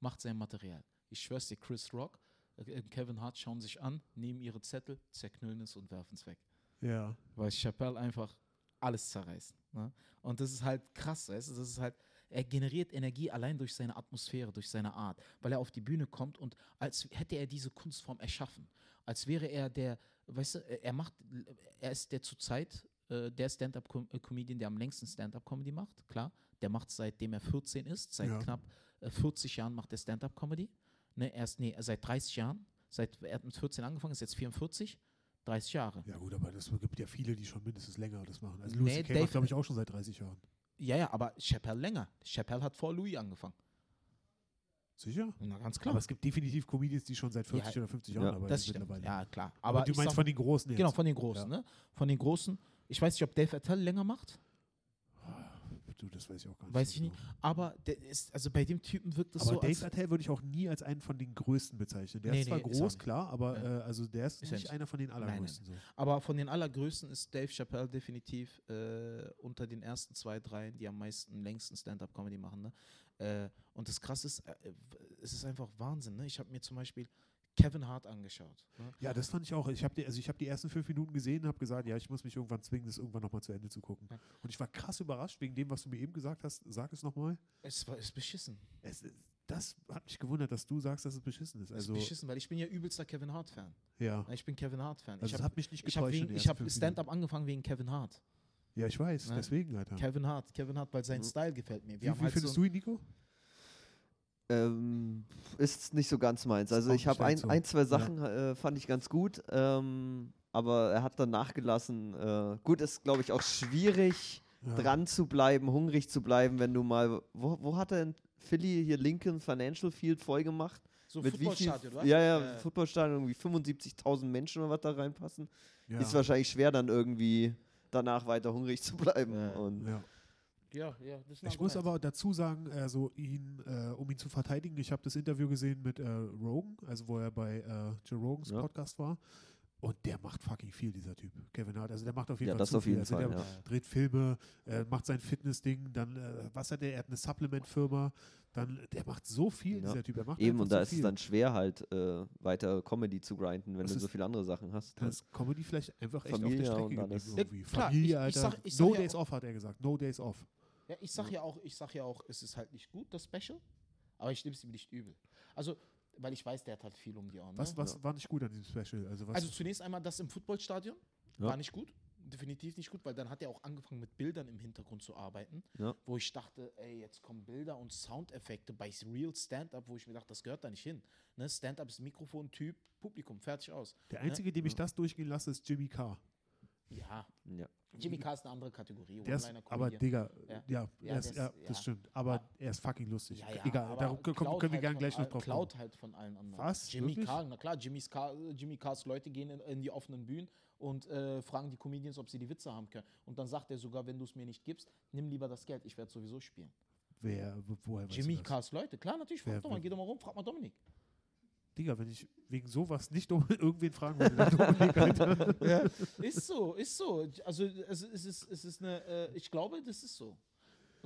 macht sein Material. Ich schwör's dir, Chris Rock, äh, Kevin Hart schauen sich an, nehmen ihre Zettel, zerknüllen es und werfen es weg Ja. weil Chappelle einfach alles zerreißt. Ne? Und das ist halt krass, weißt du? Das ist halt, er generiert Energie allein durch seine Atmosphäre, durch seine Art, weil er auf die Bühne kommt und als hätte er diese Kunstform erschaffen, als wäre er der, weißt du, er macht, er ist der zurzeit äh, der Stand-up-Comedian, der am längsten Stand-up-Comedy macht, klar. Der macht seitdem er 14 ist, seit Ja. knapp äh, 40 Jahren macht er Stand-up-Comedy. Ne, erst, nee, seit 30 Jahren, seit er hat mit 14 angefangen, ist jetzt 44, 30 Jahre. ja, gut, aber das gibt ja viele, die schon mindestens länger das machen. Also Nee, Lucy Kay macht, glaube ich, auch schon seit 30 Jahren. Ja, ja, aber Chappelle länger. Chappelle hat vor Louis angefangen. Sicher? Na, ganz Aber es gibt definitiv Comedians, die schon seit 40 Ja, oder 50 ja, Jahren dabei das sind stimmt. mittlerweile. Ja, klar. aber, Aber du meinst sag- von den Großen jetzt? Genau, von den Großen, ne? Von den Großen. Ich weiß nicht, ob Dave Attell länger macht, Du, das weiß ich auch gar nicht. weiß so ich nicht. genau. Aber der ist, also bei dem Typen wirkt es Aber so, Dave Attell würde ich auch nie als einen von den Größten bezeichnen. Der Nee, ist zwar nee, ist groß, nicht. klar, aber Ja. äh, also der ist, Ist nicht einer von den nein. allergrößten. So. aber von den allergrößten ist Dave Chappelle definitiv äh, unter den ersten zwei, drei, die am meisten, längsten Stand-Up-Comedy machen. Ne? Äh, und das Krasse ist, äh, es ist einfach Wahnsinn. Ne? Ich habe mir zum Beispiel Kevin Hart angeschaut. Ne? Ja, das fand ich auch. Ich habe die, also ich hab die ersten fünf Minuten gesehen und habe gesagt, ja, ich muss mich irgendwann zwingen, das irgendwann nochmal zu Ende zu gucken. Ja. Und ich war krass überrascht wegen dem, was du mir eben gesagt hast. Sag es nochmal. Es war ist beschissen. Es, ist- das hat mich gewundert, dass du sagst, dass es beschissen ist. Es Also, ist beschissen, weil ich bin ja übelster Kevin Hart-Fan. ja. Ich bin Kevin Hart-Fan. Also ich es habe mich nicht getäuscht. ich ersten hab Stand-up angefangen wegen Kevin Hart. Ja, ich weiß, Ne? deswegen, Alter. Kevin Hart, Kevin Hart, weil sein. Style gefällt mir. wie Wir haben wie halt findest so du ihn, Nico? Ähm, ist nicht so ganz meins. Also ich habe ein, ein, zwei Ja. Sachen äh, fand ich ganz gut. Ähm, aber er hat dann nachgelassen. Äh, gut, ist glaube ich auch schwierig, Ja. dran zu bleiben, hungrig zu bleiben, wenn du mal. Wo, wo hat er in Philly hier Lincoln Financial Field voll gemacht? So Mit wie viel? Footballstadion, oder? Ja, ja, Äh, Footballstadion, irgendwie 75.000 Menschen oder was da reinpassen. Ja. Ist wahrscheinlich schwer, dann irgendwie danach weiter hungrig zu bleiben. Ja. Und ja. Ja, ja, das ist ein Ich muss aber dazu sagen, also ihn, äh, um ihn zu verteidigen, ich habe das Interview gesehen mit äh, Rogan, also wo er bei äh, Joe Rogans Ja. Podcast war. Und der macht fucking viel, dieser Typ, Kevin Hart. Also der macht auf jeden Ja, Fall das zu auf jeden viel. Fall, Also der ja. dreht Filme, äh, macht sein Fitnessding, dann, äh, was hat er? Er hat eine Supplement-Firma. Dann, der macht so viel, Ja. dieser Typ. Er macht eben, und da so ist es viel. dann schwer, halt äh, weiter Comedy zu grinden, wenn Das du ist- so viele andere Sachen hast. Da ist Comedy vielleicht einfach echt Familie auf der Strecke geblieben. Ja, Irgendwie. klar, Familie, ich- ich Alter. sag- ich sag no ja Days Off hat er gesagt. No Days Off. Ja, ich sag ja auch, ich sag ja auch, es ist halt nicht gut, das Special, aber ich nehme es ihm nicht übel. Also, weil ich weiß, der hat halt viel um die Ohren. Was, ne? was war nicht gut an diesem Special? Also, was Also zunächst einmal das im Footballstadion Ja. war nicht gut. Definitiv nicht gut, weil dann hat er auch angefangen mit Bildern im Hintergrund zu arbeiten, Ja. wo ich dachte, ey, jetzt kommen Bilder und Soundeffekte bei Real Stand-Up, wo ich mir dachte, das gehört da nicht hin. Ne? Stand-Up ist Mikrofon, Typ, Publikum, fertig aus. der Einzige, dem ich das durchgehen lasse, ist Jimmy Carr. Ja, Ja. Jimmy Carr ist eine andere Kategorie. Der ist, aber. Digga, Ja. ja, Ja, ist, der ja, ist- das stimmt. Aber er ist fucking lustig. Egal, darum können, klaut wir halt gerne gleich noch drauf Klaut kommen. halt von allen anderen. Was? Jimmy Wirklich? Carr, na klar, Jimmy's Car, Jimmy Carrs Leute gehen in, in die offenen Bühnen und äh, fragen die Comedians, ob sie die Witze haben können. Und dann sagt er sogar, wenn du es mir nicht gibst, nimm lieber das Geld, ich werde sowieso spielen. Wer, wo- woher Jimmy? Carrs Leute, klar, natürlich, frag Wer- doch mal, geh doch mal rum, frag mal Dominik. Digga, wenn ich wegen sowas nicht um [laughs] irgendwen fragen würde, Alter. [laughs] [laughs] Ist so, ist so. Also es, es, ist, es ist eine, äh, ich glaube, das ist so.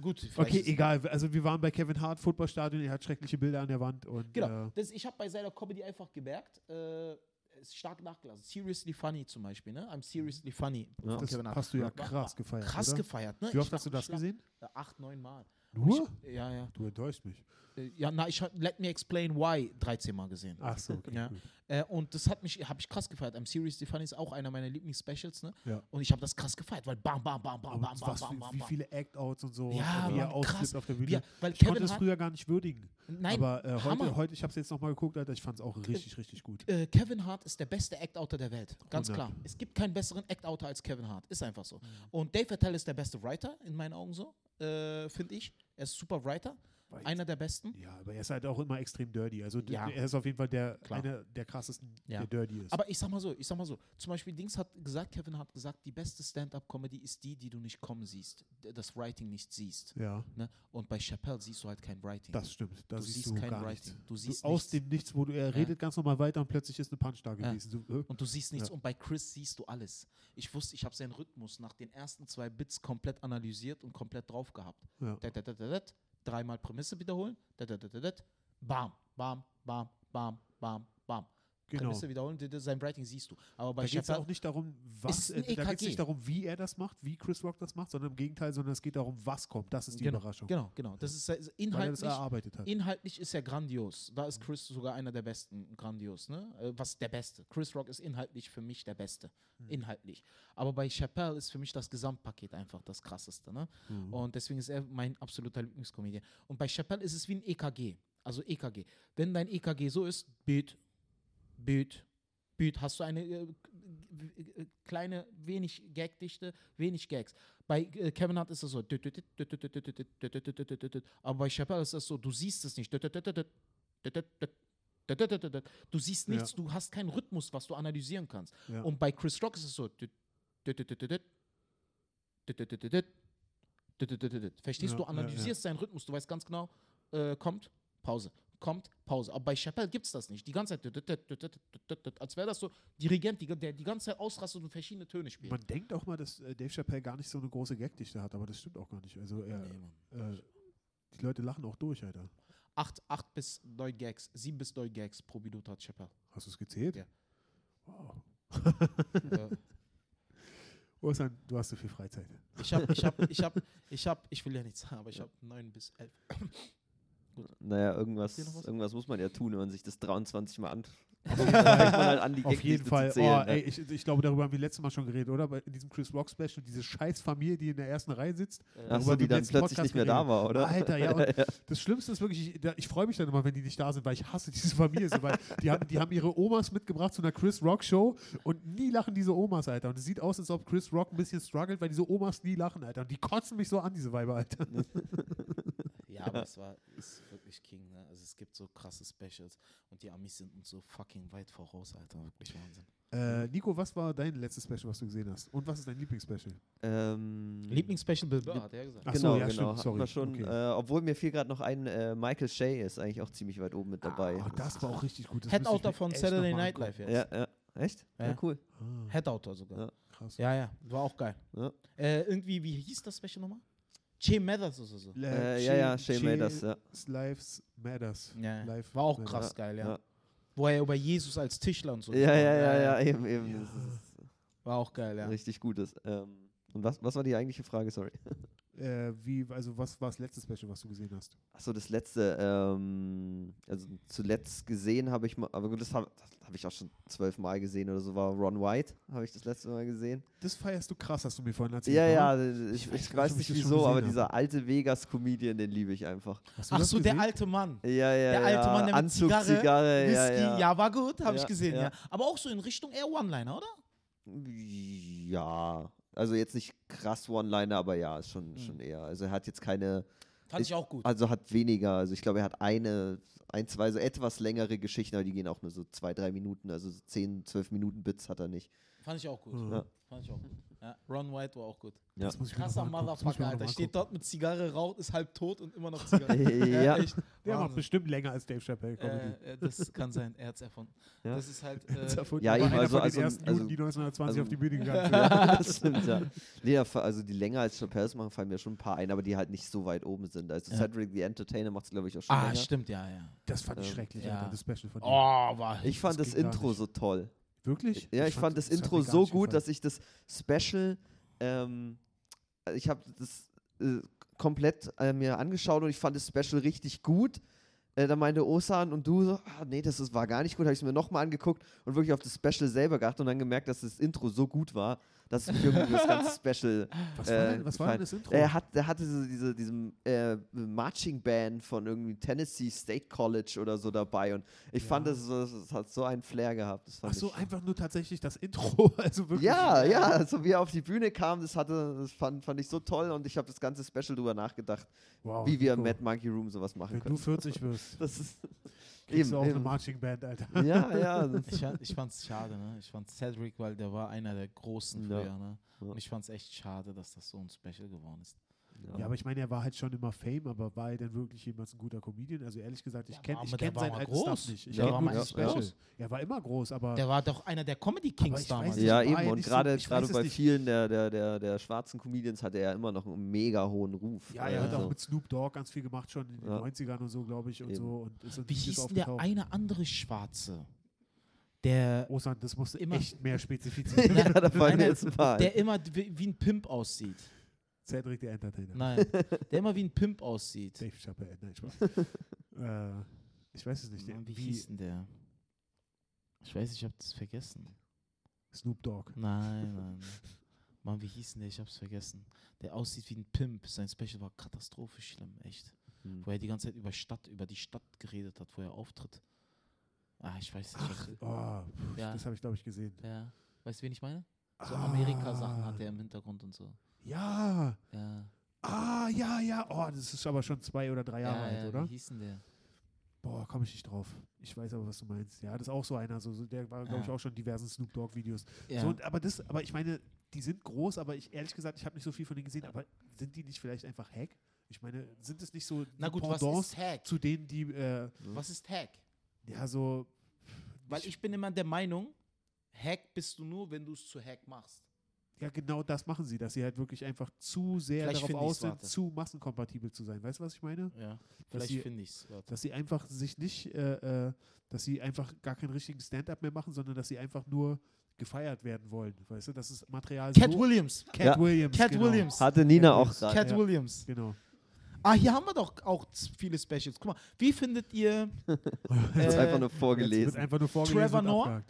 Gut, Okay, egal. Also wir waren bei Kevin Hart, Footballstadion, er hat schreckliche Bilder an der Wand und Genau. äh, Das, ich habe bei seiner Comedy einfach gemerkt, äh, es ist stark nachgelassen. Seriously funny zum Beispiel, ne? I'm seriously funny. Ja. das Kevin Hart. hast du ja krass gefeiert. Krass oder? gefeiert, ne? Wie oft Ich hast du das gesehen? Ja, acht, neun Mal. Nur? Ich, ja, ja. Du enttäuscht mich. Äh, Ja, na, ich hab Let Me Explain Why 13 Mal gesehen. Ach so, okay. Ja. Äh, und das hat mich, habe ich krass gefeiert. I'm Seriously Funny ist auch einer meiner Lieblings-Specials, ne? Ja. Und ich habe das krass gefeiert, weil bam, bam, bam, bam, Und bam, bam, was, bam, bam, wie viele Act-Outs und so, Ja, wie er ausflippt krass. auf der Bühne. Ja, weil ich konnte Kevin es Hart, früher gar nicht würdigen. nein, aber äh, heute, heute, ich habe es jetzt nochmal geguckt, Alter, ich fand es auch richtig, richtig gut. äh, Kevin Hart ist der beste Act-Outer der Welt. Ganz 100. klar. Es gibt keinen besseren Act-Outer als Kevin Hart. Ist einfach so. Mhm. Und Dave Attell ist der beste Writer, in meinen Augen so, äh, finde ich. Er ist super Writer. Weil- Einer der besten. Ja, aber er ist halt auch immer extrem dirty. Also Ja. er ist auf jeden Fall der Klar. einer der krassesten, Ja. der dirty ist. Aber ich sag mal so, ich sag mal so, zum Beispiel Dings hat gesagt, Kevin hat gesagt, die beste Stand-Up-Comedy ist die, die du nicht kommen siehst, das Writing nicht siehst. ja, Ne? Und bei Chappelle siehst du halt kein Writing. das stimmt. Da Du siehst siehst du kein Writing. nichts. Du siehst aus nichts. dem Nichts, wo du, er redet ganz normal weiter und plötzlich ist eine Punch da gewesen. So, äh, Und du siehst nichts. Und bei Chris siehst du alles. Ich wusste, ich habe seinen Rhythmus nach den ersten zwei Bits komplett analysiert und komplett drauf gehabt. ja. Dat, dat, dat. Dreimal Prämisse wiederholen. Bam, bam, bam, bam, bam, bam. Genau. Prämisse wiederholen, sein Writing siehst du. Aber bei Da geht es Chappelle, auch nicht darum, was, äh, da geht es EKG. nicht darum, wie er das macht, wie Chris Rock das macht, sondern im Gegenteil, sondern es geht darum, was kommt. Das ist die genau, Überraschung. genau, genau. Das ist Weil er das inhaltlich, erarbeitet hat. inhaltlich ist er grandios. Da ist Chris sogar einer der besten, grandios. Ne? Äh, Was der Beste. Chris Rock ist inhaltlich für mich der Beste. Hm. Inhaltlich. Aber bei Chappelle ist für mich das Gesamtpaket einfach das Krasseste. Ne? Mhm. Und deswegen ist er mein absoluter Lieblingskomedian. Und bei Chappelle ist es wie ein EKG. Also EKG. Wenn dein EKG so ist, Beat, Beat, Beat, hast du eine äh, äh, kleine, wenig Gagdichte, wenig Gags. Bei äh, Kevin Hart ist es so. Aber bei Chappelle ist es so, du siehst es nicht. Du siehst nichts, du hast keinen Rhythmus, was du analysieren kannst. Ja. Und bei Chris Rock ist es so. Verstehst Ja, du? ja, Analysierst seinen Rhythmus, du weißt ganz genau, äh, kommt, Pause, kommt, Pause. Aber bei Chappelle gibt es das nicht. Die ganze Zeit, als wäre das so Dirigent, die, der die ganze Zeit ausrastet und verschiedene Töne spielt. Man denkt auch mal, dass äh, Dave Chappelle gar nicht so eine große Gagdichte hat, aber das stimmt auch gar nicht. Also er, Nee, äh, die Leute lachen auch durch, Alter. Acht, acht bis neun Gags, sieben bis neun Gags pro Minute hat Chappelle. Hast du es gezählt? Ja. Wow. [laughs] Äh, Ursan, [laughs] du hast so viel Freizeit. Ich habe, ich habe, ich habe, [laughs] ich habe, ich will ja nichts sagen, aber ich habe neun bis elf. Gut. Naja, irgendwas, irgendwas muss man ja tun, wenn man sich das 23 Mal an. [laughs] [laughs] halt an, die Auf jeden Fall. zählen, oh, ne? ey, ich, ich glaube, darüber haben wir letztes Mal schon geredet, oder? Bei, in diesem Chris Rock Special, diese scheiß Familie, die in der ersten Reihe sitzt. Ach so, die dann plötzlich Podcast nicht mehr da geredet. war, oder? Alter, ja, [laughs] und das Schlimmste ist wirklich, ich, da- ich freue mich dann immer, wenn die nicht da sind, weil ich hasse diese Familie so, weil die haben, die haben ihre Omas mitgebracht zu einer Chris Rock Show und nie lachen diese Omas, Alter. Und es sieht aus, als ob Chris Rock ein bisschen struggelt, weil diese Omas nie lachen, Alter. Und die kotzen mich so an, diese Weiber, Alter. Ja, aber [laughs] es war ist wirklich King, ne? Also es gibt so krasse Specials und die Amis sind uns so fucking weit voraus, Alter. Wirklich Wahnsinn. Äh, Nico, was war dein letztes Special, was du gesehen hast? Und was ist dein Lieblingsspecial? Ähm, Lieblingsspecial Bill Burr, hat er gesagt. Ach so, genau, ja, genau. stimmt, sorry. schon, Okay. äh, obwohl mir fiel gerade noch ein, äh, Michael Shea ist eigentlich auch ziemlich weit oben mit dabei. Oh, das war auch richtig gut. Das Head müsste ich Outer mir von Saturday Night. Live jetzt. ja, ja. Echt? Ja, Ja. cool. Ah, Head Outer sogar. Ja. krass. Ja, ja, war auch geil. Ja. Äh, irgendwie, wie hieß das Special nochmal? Che Mathers oder so. Äh, ja, ja, Shea Mathers, ja. Lives Matters. Ja, Live war auch Matters. krass geil, ja. Ja. Wo er über Jesus als Tischler und so. Ja, ja, ja, ja, eben, eben. War auch geil, ja. richtig Gutes. Ähm, und was, was war die eigentliche Frage? Sorry. [laughs] Äh, wie, also was war das letzte Special, was du gesehen hast? Achso, das letzte, ähm, also zuletzt gesehen habe ich mal, aber gut, das habe hab ich auch schon zwölfmal gesehen oder so, war Ron White, habe ich das letzte Mal gesehen. Das feierst du krass, hast du mir vorhin erzählt. Ja, ja, ich, ich, weiß weiß, nicht, ich wieso, aber gesehen dieser alte Vegas-Comedian, den liebe ich einfach. Hast du Ach das so, der alte Mann. Ja, ja, Der ja. alte Mann, der mit Anzug, Zigarre, Zigarre, ja, Whisky, ja. ja, war gut, habe ich Ja, gesehen, ja. ja. Aber auch so in Richtung eher One-Liner, oder? Ja, also jetzt nicht krass One-Liner, aber ja, ist schon, Mhm. schon eher. Also er hat jetzt keine, Fand Ich- ich auch gut. also hat weniger, also ich glaube, er hat eine, ein, zwei so etwas längere Geschichten, aber die gehen auch nur so zwei, drei Minuten, also so 10, 12 Minuten Bits hat er nicht. Fand ich auch gut. Mhm. Ja. Fand ich auch gut. Ja, Ron White war auch gut. Ja. Das muss ich Krasser noch mal angucken. Das muss ich mir Motherfucker, noch Alter. Steht dort mit Zigarre, raucht, ist halb tot und immer noch Zigarre. [laughs] Ja. echt. Der macht Wahnsinn. bestimmt länger als Dave Chappelle Comedy. Äh, äh, das kann sein, er hat es erfunden. Ja. Das ist halt. [laughs] Äh, erfunden. Ja, Er war eben, einer also- von den also- ersten also- Juden, die 1920 also- auf die Bühne gegangen [laughs] sind. ja, das stimmt, ja. Nee, fa- also die länger als Chappelle's machen, fallen mir schon ein paar ein, aber die halt nicht so weit oben sind. Also Ja. Cedric the Entertainer macht es, glaube ich, auch schon ah, länger. stimmt, ja, ja. Das fand ich Ähm, schrecklich, ja. Alter, das Special von ihm. Oh, war. Ich fand Das das, ging gar Intro nicht. so toll. Wirklich? Ja, ich, fand das hat mir Intro so gut, gefallen. dass ich das Special, ähm, ich habe das äh, komplett äh, mir angeschaut und ich fand das Special richtig gut. Äh, da meinte Osan und du so, ah, nee, das ist, war gar nicht gut, habe ich es mir nochmal angeguckt und wirklich auf das Special selber geachtet und dann gemerkt, dass das Intro so gut war, es mich irgendwie das ganze [laughs] Special Was war äh, denn, was war denn das Intro? er, hat, er hatte so diese, diesem äh, Marching Band von irgendwie Tennessee State College oder so dabei und ich Ja. fand, das, so- das hat so einen Flair gehabt. Das fand Ach so, ich, einfach nur tatsächlich das Intro. [laughs] Also wirklich. ja, ja, [laughs] so wie er auf die Bühne kam, das hatte, das fand, fand ich so toll und ich habe das ganze Special drüber nachgedacht, Wow, wie wir im Nico, Mad Monkey Room sowas machen Wenn du können. 40 wirst, Das ist kriegst eben, du auch eine eben. Marching Band, Alter. Ja, ja. [laughs] Ich, fand- ich fand's schade, ne? Ich fand Cedric, weil der war einer der Großen Ja. früher, ne? Ja. Und ich fand's echt schade, dass das so ein Special geworden ist. Ja, aber ich meine, er war halt schon immer Fame, aber war er denn wirklich jemals ein guter Comedian? Also ehrlich gesagt, ich Ja, kenne kenn sein altes groß. Stuff nicht. Ich Der war mal groß. Er war immer groß, aber Der war doch einer der Comedy Kings damals. nicht, ja, eben. ja Und so- gerade es bei nicht. vielen der, der, der, der schwarzen Comedians hatte er immer noch einen mega hohen Ruf. ja, er hat Also, auch mit Snoop Dogg ganz viel gemacht, schon in den Ja. 90ern und so, glaube ich, und Eben. so. Und Wie hieß denn der eine andere Schwarze? Der, Osan, das musst du Immer- echt mehr spezifizieren. [laughs] ja, da fallen jetzt ein paar. der immer wie ein Pimp aussieht. Cedric der Entertainer. Nein, [laughs] der immer wie ein Pimp aussieht. Dave Chappelle, nein, Spaß. [laughs] äh, ich weiß es nicht. Mann, wie wie hieß denn der? Ich weiß, ich hab das vergessen. Snoop Dogg. Nein, [laughs] nein. Mann, wie hieß denn der? Ich hab's vergessen. Der aussieht wie ein Pimp. Sein Special war katastrophisch schlimm, echt. Hm. Wo er die ganze Zeit über Stadt, über die Stadt geredet hat, wo er auftritt. Ah, ich weiß nicht. Ach, oh, pf, Ja. das habe ich, glaube ich, gesehen. Ja. Weißt du, wen ich meine? So Ah, Amerika-Sachen hat er im Hintergrund und so. Ja. Ja. Ah, ja, ja. Oh, das ist aber schon zwei oder drei Jahre ja, alt, ja, oder? Wie hieß denn der? Boah, komme ich nicht drauf. Ich weiß aber, was du meinst. Ja, das ist auch so einer. So, der war, glaube ich, auch schon in diversen Snoop Dogg-Videos. Ja. So, aber das, aber ich meine, die sind groß, aber ich ehrlich gesagt, ich habe nicht so viel von denen gesehen. Aber sind die nicht vielleicht einfach Hack? Ich meine, sind es nicht so Na gut, was ist Hack? zu denen, die äh, Was ist Hack? ja so Weil ich bin immer der Meinung, Hack bist du nur, wenn du es zu Hack machst. Ja genau das machen sie, dass sie halt wirklich einfach zu sehr Vielleicht darauf aus sind, zu massenkompatibel zu sein. Weißt du, was ich meine? Ja. Vielleicht finde ich es. Dass sie einfach sich nicht, äh, äh, dass sie einfach gar keinen richtigen Stand-up mehr machen, sondern dass sie einfach nur gefeiert werden wollen. Weißt du, das ist Material Cat so Williams. Cat Ja. Williams. Cat genau. Williams. Hatte Nina Cat auch gerade. Cat Ja. Williams. Genau. Ah, hier haben wir doch auch viele Specials. Guck mal, wie findet ihr [laughs] Das ist Äh, einfach nur vorgelesen. einfach nur vorgelesen Trevor Noah?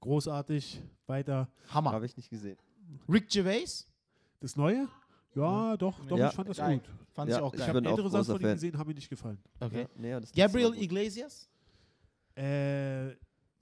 Großartig. Weiter. Hammer? Habe ich nicht gesehen. Rick Gervais? Das Neue? Ja, doch, doch, Ja. ich fand das Geil. gut. Fand Ja, ich auch ich Ich geil. habe ältere Sachen von ihm gesehen, haben mir nicht gefallen. Okay. Ja, nee, Gabriel. Iglesias? Äh,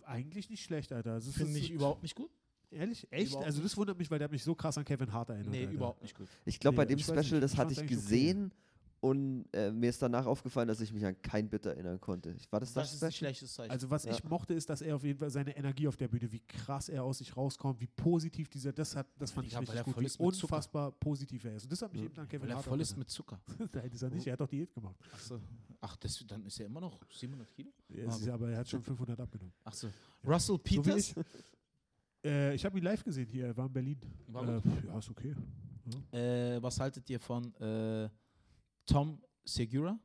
eigentlich nicht schlecht, Alter. Also, Finde ich überhaupt nicht gut. Ehrlich? Echt? Überhaupt also das wundert mich, weil der hat mich so krass an Kevin Hart erinnert. Nee, Alter. überhaupt nicht gut. Ich glaube, bei Nee, dem ich weiß Special, nicht, das ich hatte ich gesehen und äh, mir ist danach aufgefallen, dass ich mich an kein Bit erinnern konnte. Ich, war das das, Das ist ein schlechtes Zeichen. Also was Ja. ich mochte, ist, dass er auf jeden Fall seine Energie auf der Bühne, wie krass er aus sich rauskommt, wie positiv dieser, das hat, das fand ich weil richtig gut, wie mit Zucker. unfassbar positiv er ist. Und das hat mich Ja. eben an Kevin Weil er Hart voll ist mit Zucker. [laughs] Nein, ist er nicht, er hat doch Diät gemacht. Achso. Ach, das, dann ist er immer noch 700 Kilo? Er Ah, ist, aber er hat schon 500 abgenommen. Achso. Russell So wie Peters? ich. Äh, ich habe ihn live gesehen hier, er war in Berlin. War äh, ja, ist okay. Äh, was haltet ihr von äh, Tom Segura?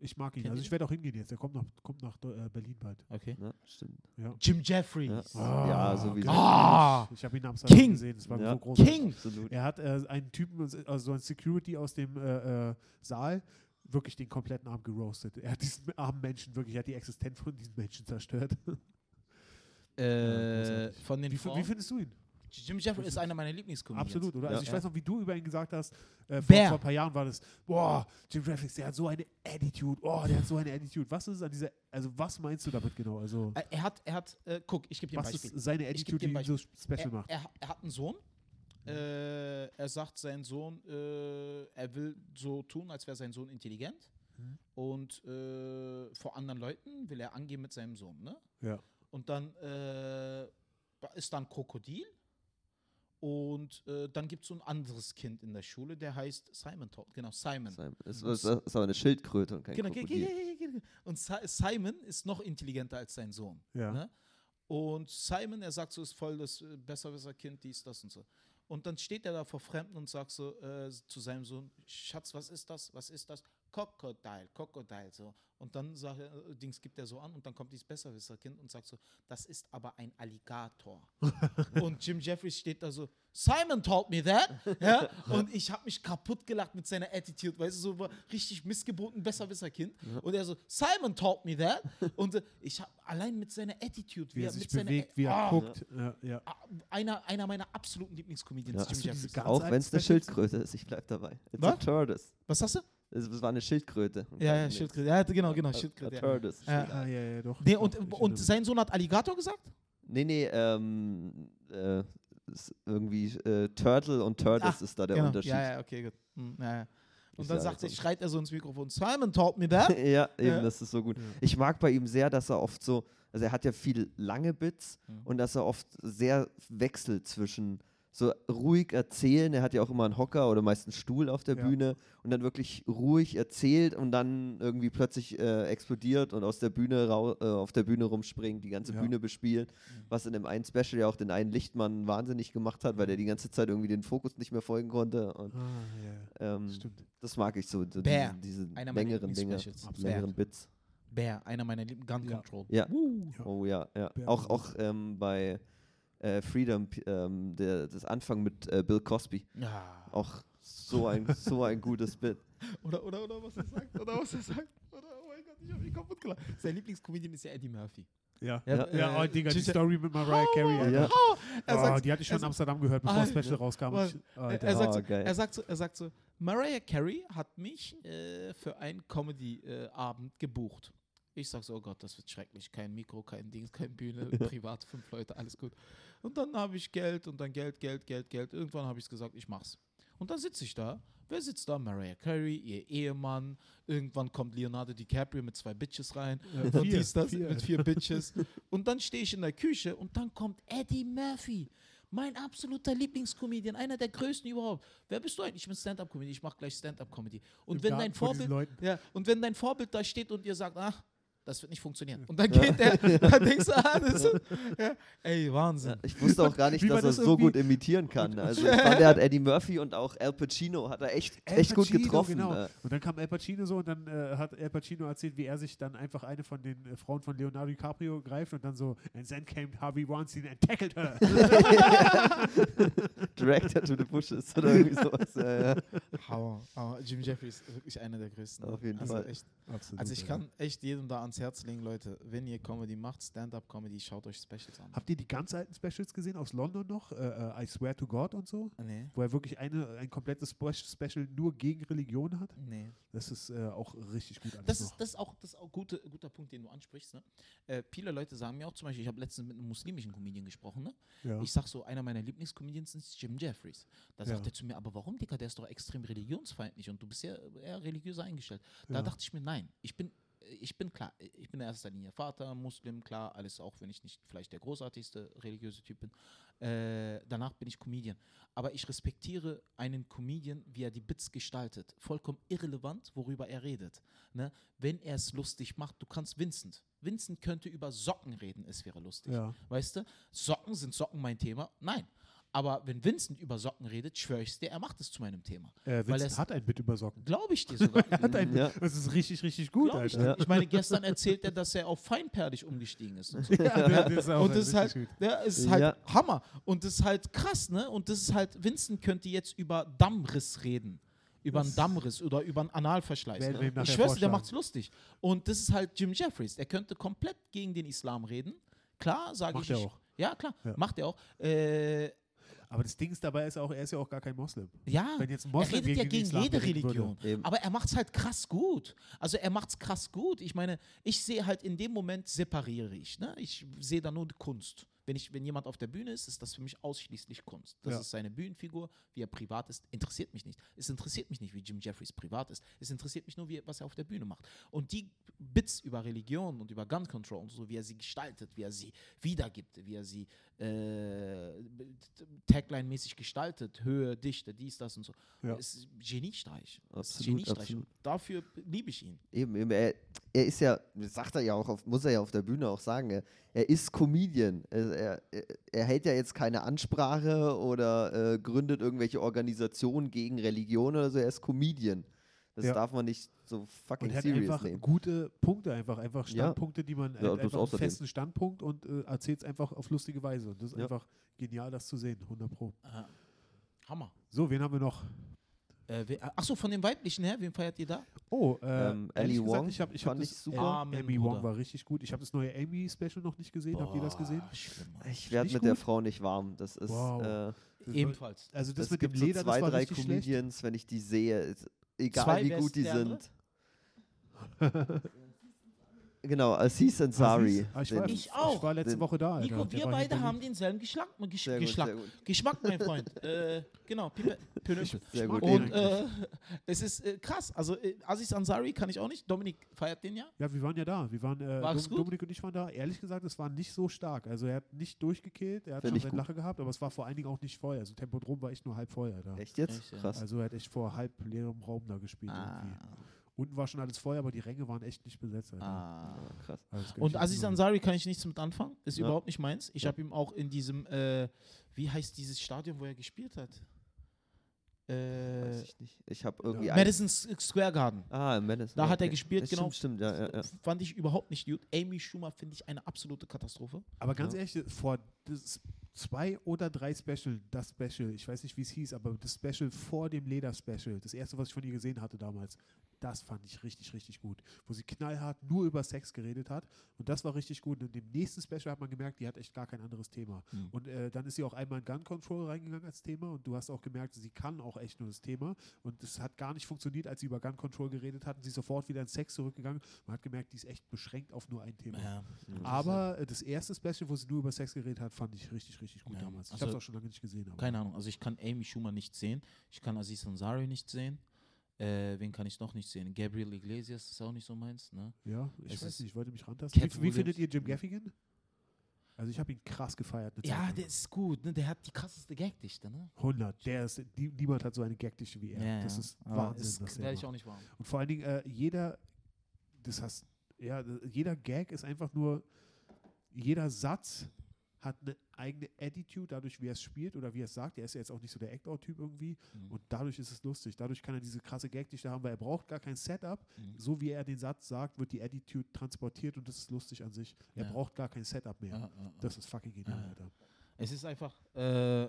Ich mag ihn. Kennt Also ich werde auch hingehen jetzt. Er kommt nach, kommt nach äh, Berlin bald. Okay. Ja, stimmt. Ja. Jim Jeffries. Ja. Ja, sowieso. geil. Ah! Ich habe ihn Amsterdam King. gesehen. Das war Ja. so großartig. King! Absolut. Er hat äh, einen Typen, also so ein Security aus dem äh, äh, Saal, wirklich den kompletten Arm geroastet. Er hat diesen armen Menschen wirklich, er hat die Existenz von diesen Menschen zerstört. Äh, von den Wie, Frauen. wie findest du ihn? Jim Jeffries ist einer meiner Lieblingskomedians. Absolut, oder? Ja. Also ich weiß noch, wie du über ihn gesagt hast, äh, vor, vor ein paar Jahren war das, boah, Jim Jeffries, der hat so eine Attitude, oh, der hat so eine Attitude. Was ist an dieser, also was meinst du damit genau? Also Äh, Er hat, er hat, äh, guck, ich gebe dir ein was Beispiel. ist seine Attitude, die ihn so special er, macht? er, er hat einen Sohn. Äh, er sagt, sein Sohn, äh, er will so tun, als wäre sein Sohn intelligent. Mhm. Und äh, vor anderen Leuten will er angehen mit seinem Sohn. Ne? Ja. Und dann ist da ein Krokodil. Und äh, dann gibt es so ein anderes Kind in der Schule, der heißt Simon Todd. Genau, Simon. Simon. Es ist, ist aber eine Schildkröte und kein Genau, ge- Krokodil. ge- ge- ge- und Si- Simon ist noch intelligenter als sein Sohn. Ja. Ne? Und Simon, er sagt so, ist voll das äh, Besserwisser-Kind, dies, das und so. Und dann steht er da vor Fremden und sagt so äh, zu seinem Sohn, Schatz, was ist das? Was ist das? Krokodil, Krokodil, so. Und dann sagt er, äh, Dings gibt er so an und dann kommt dieses Besserwisser-Kind und sagt so, das ist aber ein Alligator. [laughs] und Jim Jeffries steht da so, Simon told me that. Ja? Und ich habe mich kaputt gelacht mit seiner Attitude, weißt du, so war richtig missgeboten Besserwisser-Kind. Und er so, Simon told me that. Und äh, ich habe allein mit seiner Attitude, Wie er sich mit seiner- bewegt, wie er Ah, guckt. Ja, ja. ah, Einer, einer meiner absoluten Lieblingscomedians, Ja. Jim Jeffries. Auch wenn es eine? Schildkröte ist, ich bleib dabei. It's Was? a tortoise. Was hast du? Es, es war eine Schildkröte. Ja, ja. Schildkröte. Ja, genau, genau, A- Schildkröte. A Ja. tortoise. Ja. Ah, ja, ja, doch. Nee, und, und sein Sohn hat Alligator gesagt? Nee, nee, ähm, äh, irgendwie äh, Turtle und Tortoise Ach, ist da der genau. Unterschied. Ja, ja, okay, gut. Hm, ja, ja. Und Ich dann sag sagt er, schreit er so ins Mikrofon, Simon told me that. ja, eben, Ja. das ist so gut. Ich mag bei ihm sehr, dass er oft so, also er hat ja viel lange Bits Mhm. und dass er oft sehr wechselt zwischen so ruhig erzählen, er hat ja auch immer einen Hocker oder meist einen Stuhl auf der Ja. Bühne und dann wirklich ruhig erzählt und dann irgendwie plötzlich äh, explodiert und aus der Bühne rau äh, auf der Bühne rumspringt, die ganze Ja. Bühne bespielt, Mhm. was in dem einen Special ja auch den einen Lichtmann wahnsinnig gemacht hat, weil der die ganze Zeit irgendwie den Fokus nicht mehr folgen konnte und Ah, ja, ähm, stimmt. das mag ich so, so Bär, diese, diese einer meiner längeren Dinge, längeren Bits. Bear, einer meiner Lieben, Gun Ja. Control. Ja. Ja. Oh ja, ja. Bär Auch, auch ähm, bei äh, Freedom, ähm, der, das Anfang mit äh, Bill Cosby. Ja. Auch so ein, so ein gutes Bit. [laughs] Oder, oder, oder was er sagt, oder was er sagt. Oder, oh mein Gott, ich hab mich kaputt gelacht. Sein Lieblingscomedian ist ja Eddie Murphy. Ja. Ja. Ja, oh, äh, Digga, die Gigi- Story mit Mariah Carey. Ja. Er oh, sagt, die hatte ich schon in Amsterdam gehört, bevor das. Special rauskam. Ich, er, sagt Oh, so, geil. er, sagt so, er sagt so, Mariah Carey hat mich äh, für einen Comedy-Abend gebucht. Ich sag so, oh Gott, das wird schrecklich. Kein Mikro, kein Dings, keine Bühne, [laughs] privat, fünf Leute, alles gut. Und dann habe ich Geld und dann Geld, Geld, Geld, Geld. Irgendwann habe ich gesagt, ich mach's. Und dann sitze ich da. Wer sitzt da? Mariah Carey, ihr Ehemann. Irgendwann kommt Leonardo DiCaprio mit zwei Bitches rein. Ja, und vier, dies, das, vier. mit vier Bitches. und dann stehe ich in der Küche und dann kommt Eddie Murphy. Mein absoluter Lieblingscomedian, einer der größten überhaupt. Wer bist du eigentlich? Ich bin Stand-Up-Comedy, ich mache gleich Stand-Up-Comedy. Und Im wenn dein Vorbild, ja, und wenn dein Vorbild da steht und dir sagt, ach, das wird nicht funktionieren. Und dann geht der, dann denkst du, ah, das ist, ja, ey, Wahnsinn. Ich wusste auch gar nicht, dass er das so gut imitieren kann. Also [laughs] ich fand, er hat Eddie Murphy und auch Al Pacino hat er echt, echt gut Pacino, getroffen. Genau. Und dann kam Al Pacino so und dann äh, hat Al Pacino erzählt, wie er sich dann einfach eine von den äh, Frauen von Leonardo DiCaprio greift und dann so, and then came Harvey Weinstein and tackled her. [laughs] Dragged her to the bushes oder irgendwie sowas. Ja, ja. Hammer. Aber Jim Jeffries ist wirklich einer der größten. Auf jeden also Fall. Echt, Absolut. also ich ja. kann echt jedem da ans Herz legen, Leute, wenn ihr Comedy macht, Stand-up-Comedy, schaut euch Specials an. Habt ihr die ganz alten Specials gesehen aus London noch? Äh, äh, I Swear to God und so? Nee, Wo er wirklich eine, ein komplettes Spe- Special nur gegen Religion hat? nee. Das ist äh, auch richtig gut. Das ist, das ist auch, das ist auch gute, guter Punkt, den du ansprichst. Ne? Äh, viele Leute sagen mir auch zum Beispiel, ich habe letztens mit einem muslimischen Comedian gesprochen. Ne? ja. Ich sag so, einer meiner Lieblingscomedians ist Jim Jeffries. Da sagt Ja. er zu mir, aber warum, Dicker, der ist doch extrem religionsfeindlich und du bist ja eher religiös eingestellt. Da Ja. dachte ich mir, nein, ich bin, ich bin klar, ich bin in erster Linie Vater, Muslim, klar, alles auch, wenn ich nicht vielleicht der großartigste religiöse Typ bin. Äh, danach bin ich Comedian. Aber ich respektiere einen Comedian, wie er die Bits gestaltet. Vollkommen irrelevant, worüber er redet. Ne? Wenn er es lustig macht, du kannst Vincent. Vincent könnte über Socken reden, es wäre lustig. Ja. Weißt du, Socken sind Socken mein Thema? Nein. Aber wenn Vincent über Socken redet, schwöre ich es dir, er macht es zu meinem Thema. Äh, Vincent hat ein Bit über Socken. Glaube ich dir sogar. Er [laughs] hat ein Ja. Bit. Das ist richtig, richtig gut, ich, dir. ich meine, [laughs] gestern erzählt er, dass er auf feinperlig umgestiegen ist. Und, so. Ja, der- der ist auch und das ist halt, richtig gut. ja, ist halt Ja. Hammer. Und das ist halt krass, ne? Und das ist halt, Vincent könnte jetzt über Dammriss reden. Über einen Dammriss oder über einen Analverschleiß. Ihm Ich schwör's dir, der macht's lustig. Und das ist halt Jim Jeffries. Der könnte komplett gegen den Islam reden. Klar, sage Macht ich. er ich- auch. Ja, klar, Ja. macht er auch. Äh, Aber das Ding ist dabei, ist auch, er ist ja auch gar kein Moslem. Ja, Wenn jetzt ein er Moslem redet ja gegen den gegen Islam jede. Religion. Aber er macht es halt krass gut. Also er macht es krass gut. Ich meine, ich sehe halt in dem Moment separiere ich. Ne? Ich sehe da nur die Kunst. Wenn, ich, wenn jemand auf der Bühne ist, ist das für mich ausschließlich Kunst. Das Ja. ist seine Bühnenfigur, wie er privat ist, interessiert mich nicht. Es interessiert mich nicht, wie Jim Jeffries privat ist. Es interessiert mich nur, wie, was er auf der Bühne macht. Und die Bits über Religion und über Gun Control und so, wie er sie gestaltet, wie er sie wiedergibt, wie er sie äh, Tagline-mäßig gestaltet, Höhe, Dichte, dies, das und so. Ja. Ist Geniestreich. Das ist Absolut, Geniestreich. absolut. Dafür liebe ich ihn. Eben, eben er, er ist ja, sagt er ja auch, auf, muss er ja auf der Bühne auch sagen, er, er ist Comedian. Er, er, er hält ja jetzt keine Ansprache oder äh, gründet irgendwelche Organisationen gegen Religion oder so, er ist Comedian. Das Ja. darf man nicht so Und fucking er hat serious einfach nehmen. gute Punkte, einfach, einfach Ja. Standpunkte, die man Ja, einfach einen festen Standpunkt und äh, erzählt es einfach auf lustige Weise. Und das ist Ja. einfach genial, das zu sehen, 100 Pro. Hammer. So, wen haben wir noch? Äh, Achso, von den weiblichen her, wen feiert ihr da? Oh, äh, Ähm, ehrlich Ali gesagt, Wong ich habe ich hab fand das ich super. Amen, Amy Bruder. Wong war richtig gut. Ich habe das neue Amy-Special noch nicht gesehen. Habt ihr das gesehen? Boah, schlimm. Ich werde mit der gut? Frau nicht warm. Das ist, Wow. äh, Ebenfalls. Also das es mit dem gibt so Leder, zwei, das war drei richtig schlecht. Comedians, wenn ich die sehe, egal Zwei, wie gut die der sind. [laughs] genau, Aziz Ansari. Ah, ich, war, Ich auch. Ich war letzte Den- Woche da. Alter. Nico, wir beide haben denselben Geschmack, Gesch Sehr gut, Geschmack, sehr gut. Geschmack, mein Freund. [laughs] äh, genau, Pipe. Sehr gut. Und äh, [laughs] es ist äh, krass. Also äh, Aziz Ansari kann ich auch nicht. Dominik feiert den ja. Ja, wir waren ja da. Wir waren, äh, Dom gut? Dominik und ich waren da. Ehrlich gesagt, es war nicht so stark. Also er hat nicht durchgekillt, er hat Find schon seine gut. Lache gehabt, aber es war vor allen Dingen auch nicht voll. Also Tempodrom war echt nur halb voll, Alter. echt jetzt? Echt, ja. Krass. Also er hat echt vor halb leerem Raum da gespielt. Ah, Irgendwie. Unten war schon alles voll, aber die Ränge waren echt nicht besetzt. Alter. ah. Ja, krass. Also Und ich Aziz Ansari kann ich nichts mit anfangen. Ist Ja. überhaupt nicht meins. Ich Ja. habe ihm auch in diesem, äh, wie heißt dieses Stadion, wo er gespielt hat? Äh, Weiß ich nicht. Ich habe irgendwie ein, Madison Square Garden. Ah, im Madison. Da ja, hat er okay. gespielt, Das genau. Stimmt, stimmt, ja, ja, ja. Fand ich überhaupt nicht gut. Amy Schumer finde ich eine absolute Katastrophe. Aber ganz Ja. ehrlich, vor zwei oder drei Special, das Special, ich weiß nicht, wie es hieß, aber das Special vor dem Leder-Special, das erste, was ich von ihr gesehen hatte damals, das fand ich richtig, richtig gut. Wo sie knallhart nur über Sex geredet hat und das war richtig gut. Und im nächsten Special hat man gemerkt, die hat echt gar kein anderes Thema. Hm. Und äh, dann ist sie auch einmal in Gun Control reingegangen als Thema und du hast auch gemerkt, sie kann auch echt nur das Thema und es hat gar nicht funktioniert, als sie über Gun Control geredet hat und sie ist sofort wieder in Sex zurückgegangen. Man hat gemerkt, die ist echt beschränkt auf nur ein Thema. Ja. Mhm. Aber äh, das erste Special, wo sie nur über Sex geredet hat, fand ich richtig, richtig gut Ja, damals. Ich also- habe es auch schon lange nicht gesehen. Keine Ahnung. Also ich kann Amy Schumer nicht sehen. Ich kann Aziz Ansari nicht sehen. Äh, wen kann ich noch nicht sehen? Gabriel Iglesias ist auch nicht so meins. Ne? Ja, ich Es weiß nicht, ich wollte mich rantasten. Wie, wie findet ihr Jim Gaffigan? Also ich habe ihn krass gefeiert. Ja, der ist gut. Ne? Der hat die krasseste Gagdichte. Ne? 100. Der ist, die, niemand hat so eine Gagdichte wie er. das ist Aber Wahnsinn. der werde ich auch nicht warm. Und vor allen Dingen, äh, jeder, das hast Ja, jeder Gag ist einfach nur, jeder Satz hat eine eigene Attitude, dadurch, wie er es spielt oder wie er es sagt. Er ist ja jetzt auch nicht so der Act-Out-Typ irgendwie. Mhm. Und dadurch ist es lustig. Dadurch kann er diese krasse Gagdichte haben, weil er braucht gar kein Setup. Mhm. So wie er den Satz sagt, wird die Attitude transportiert und das ist lustig an sich. Er Ja. braucht gar kein Setup mehr. Ja, ja, ja. Das ist fucking genial, Ja. Alter. Es ist einfach. Äh,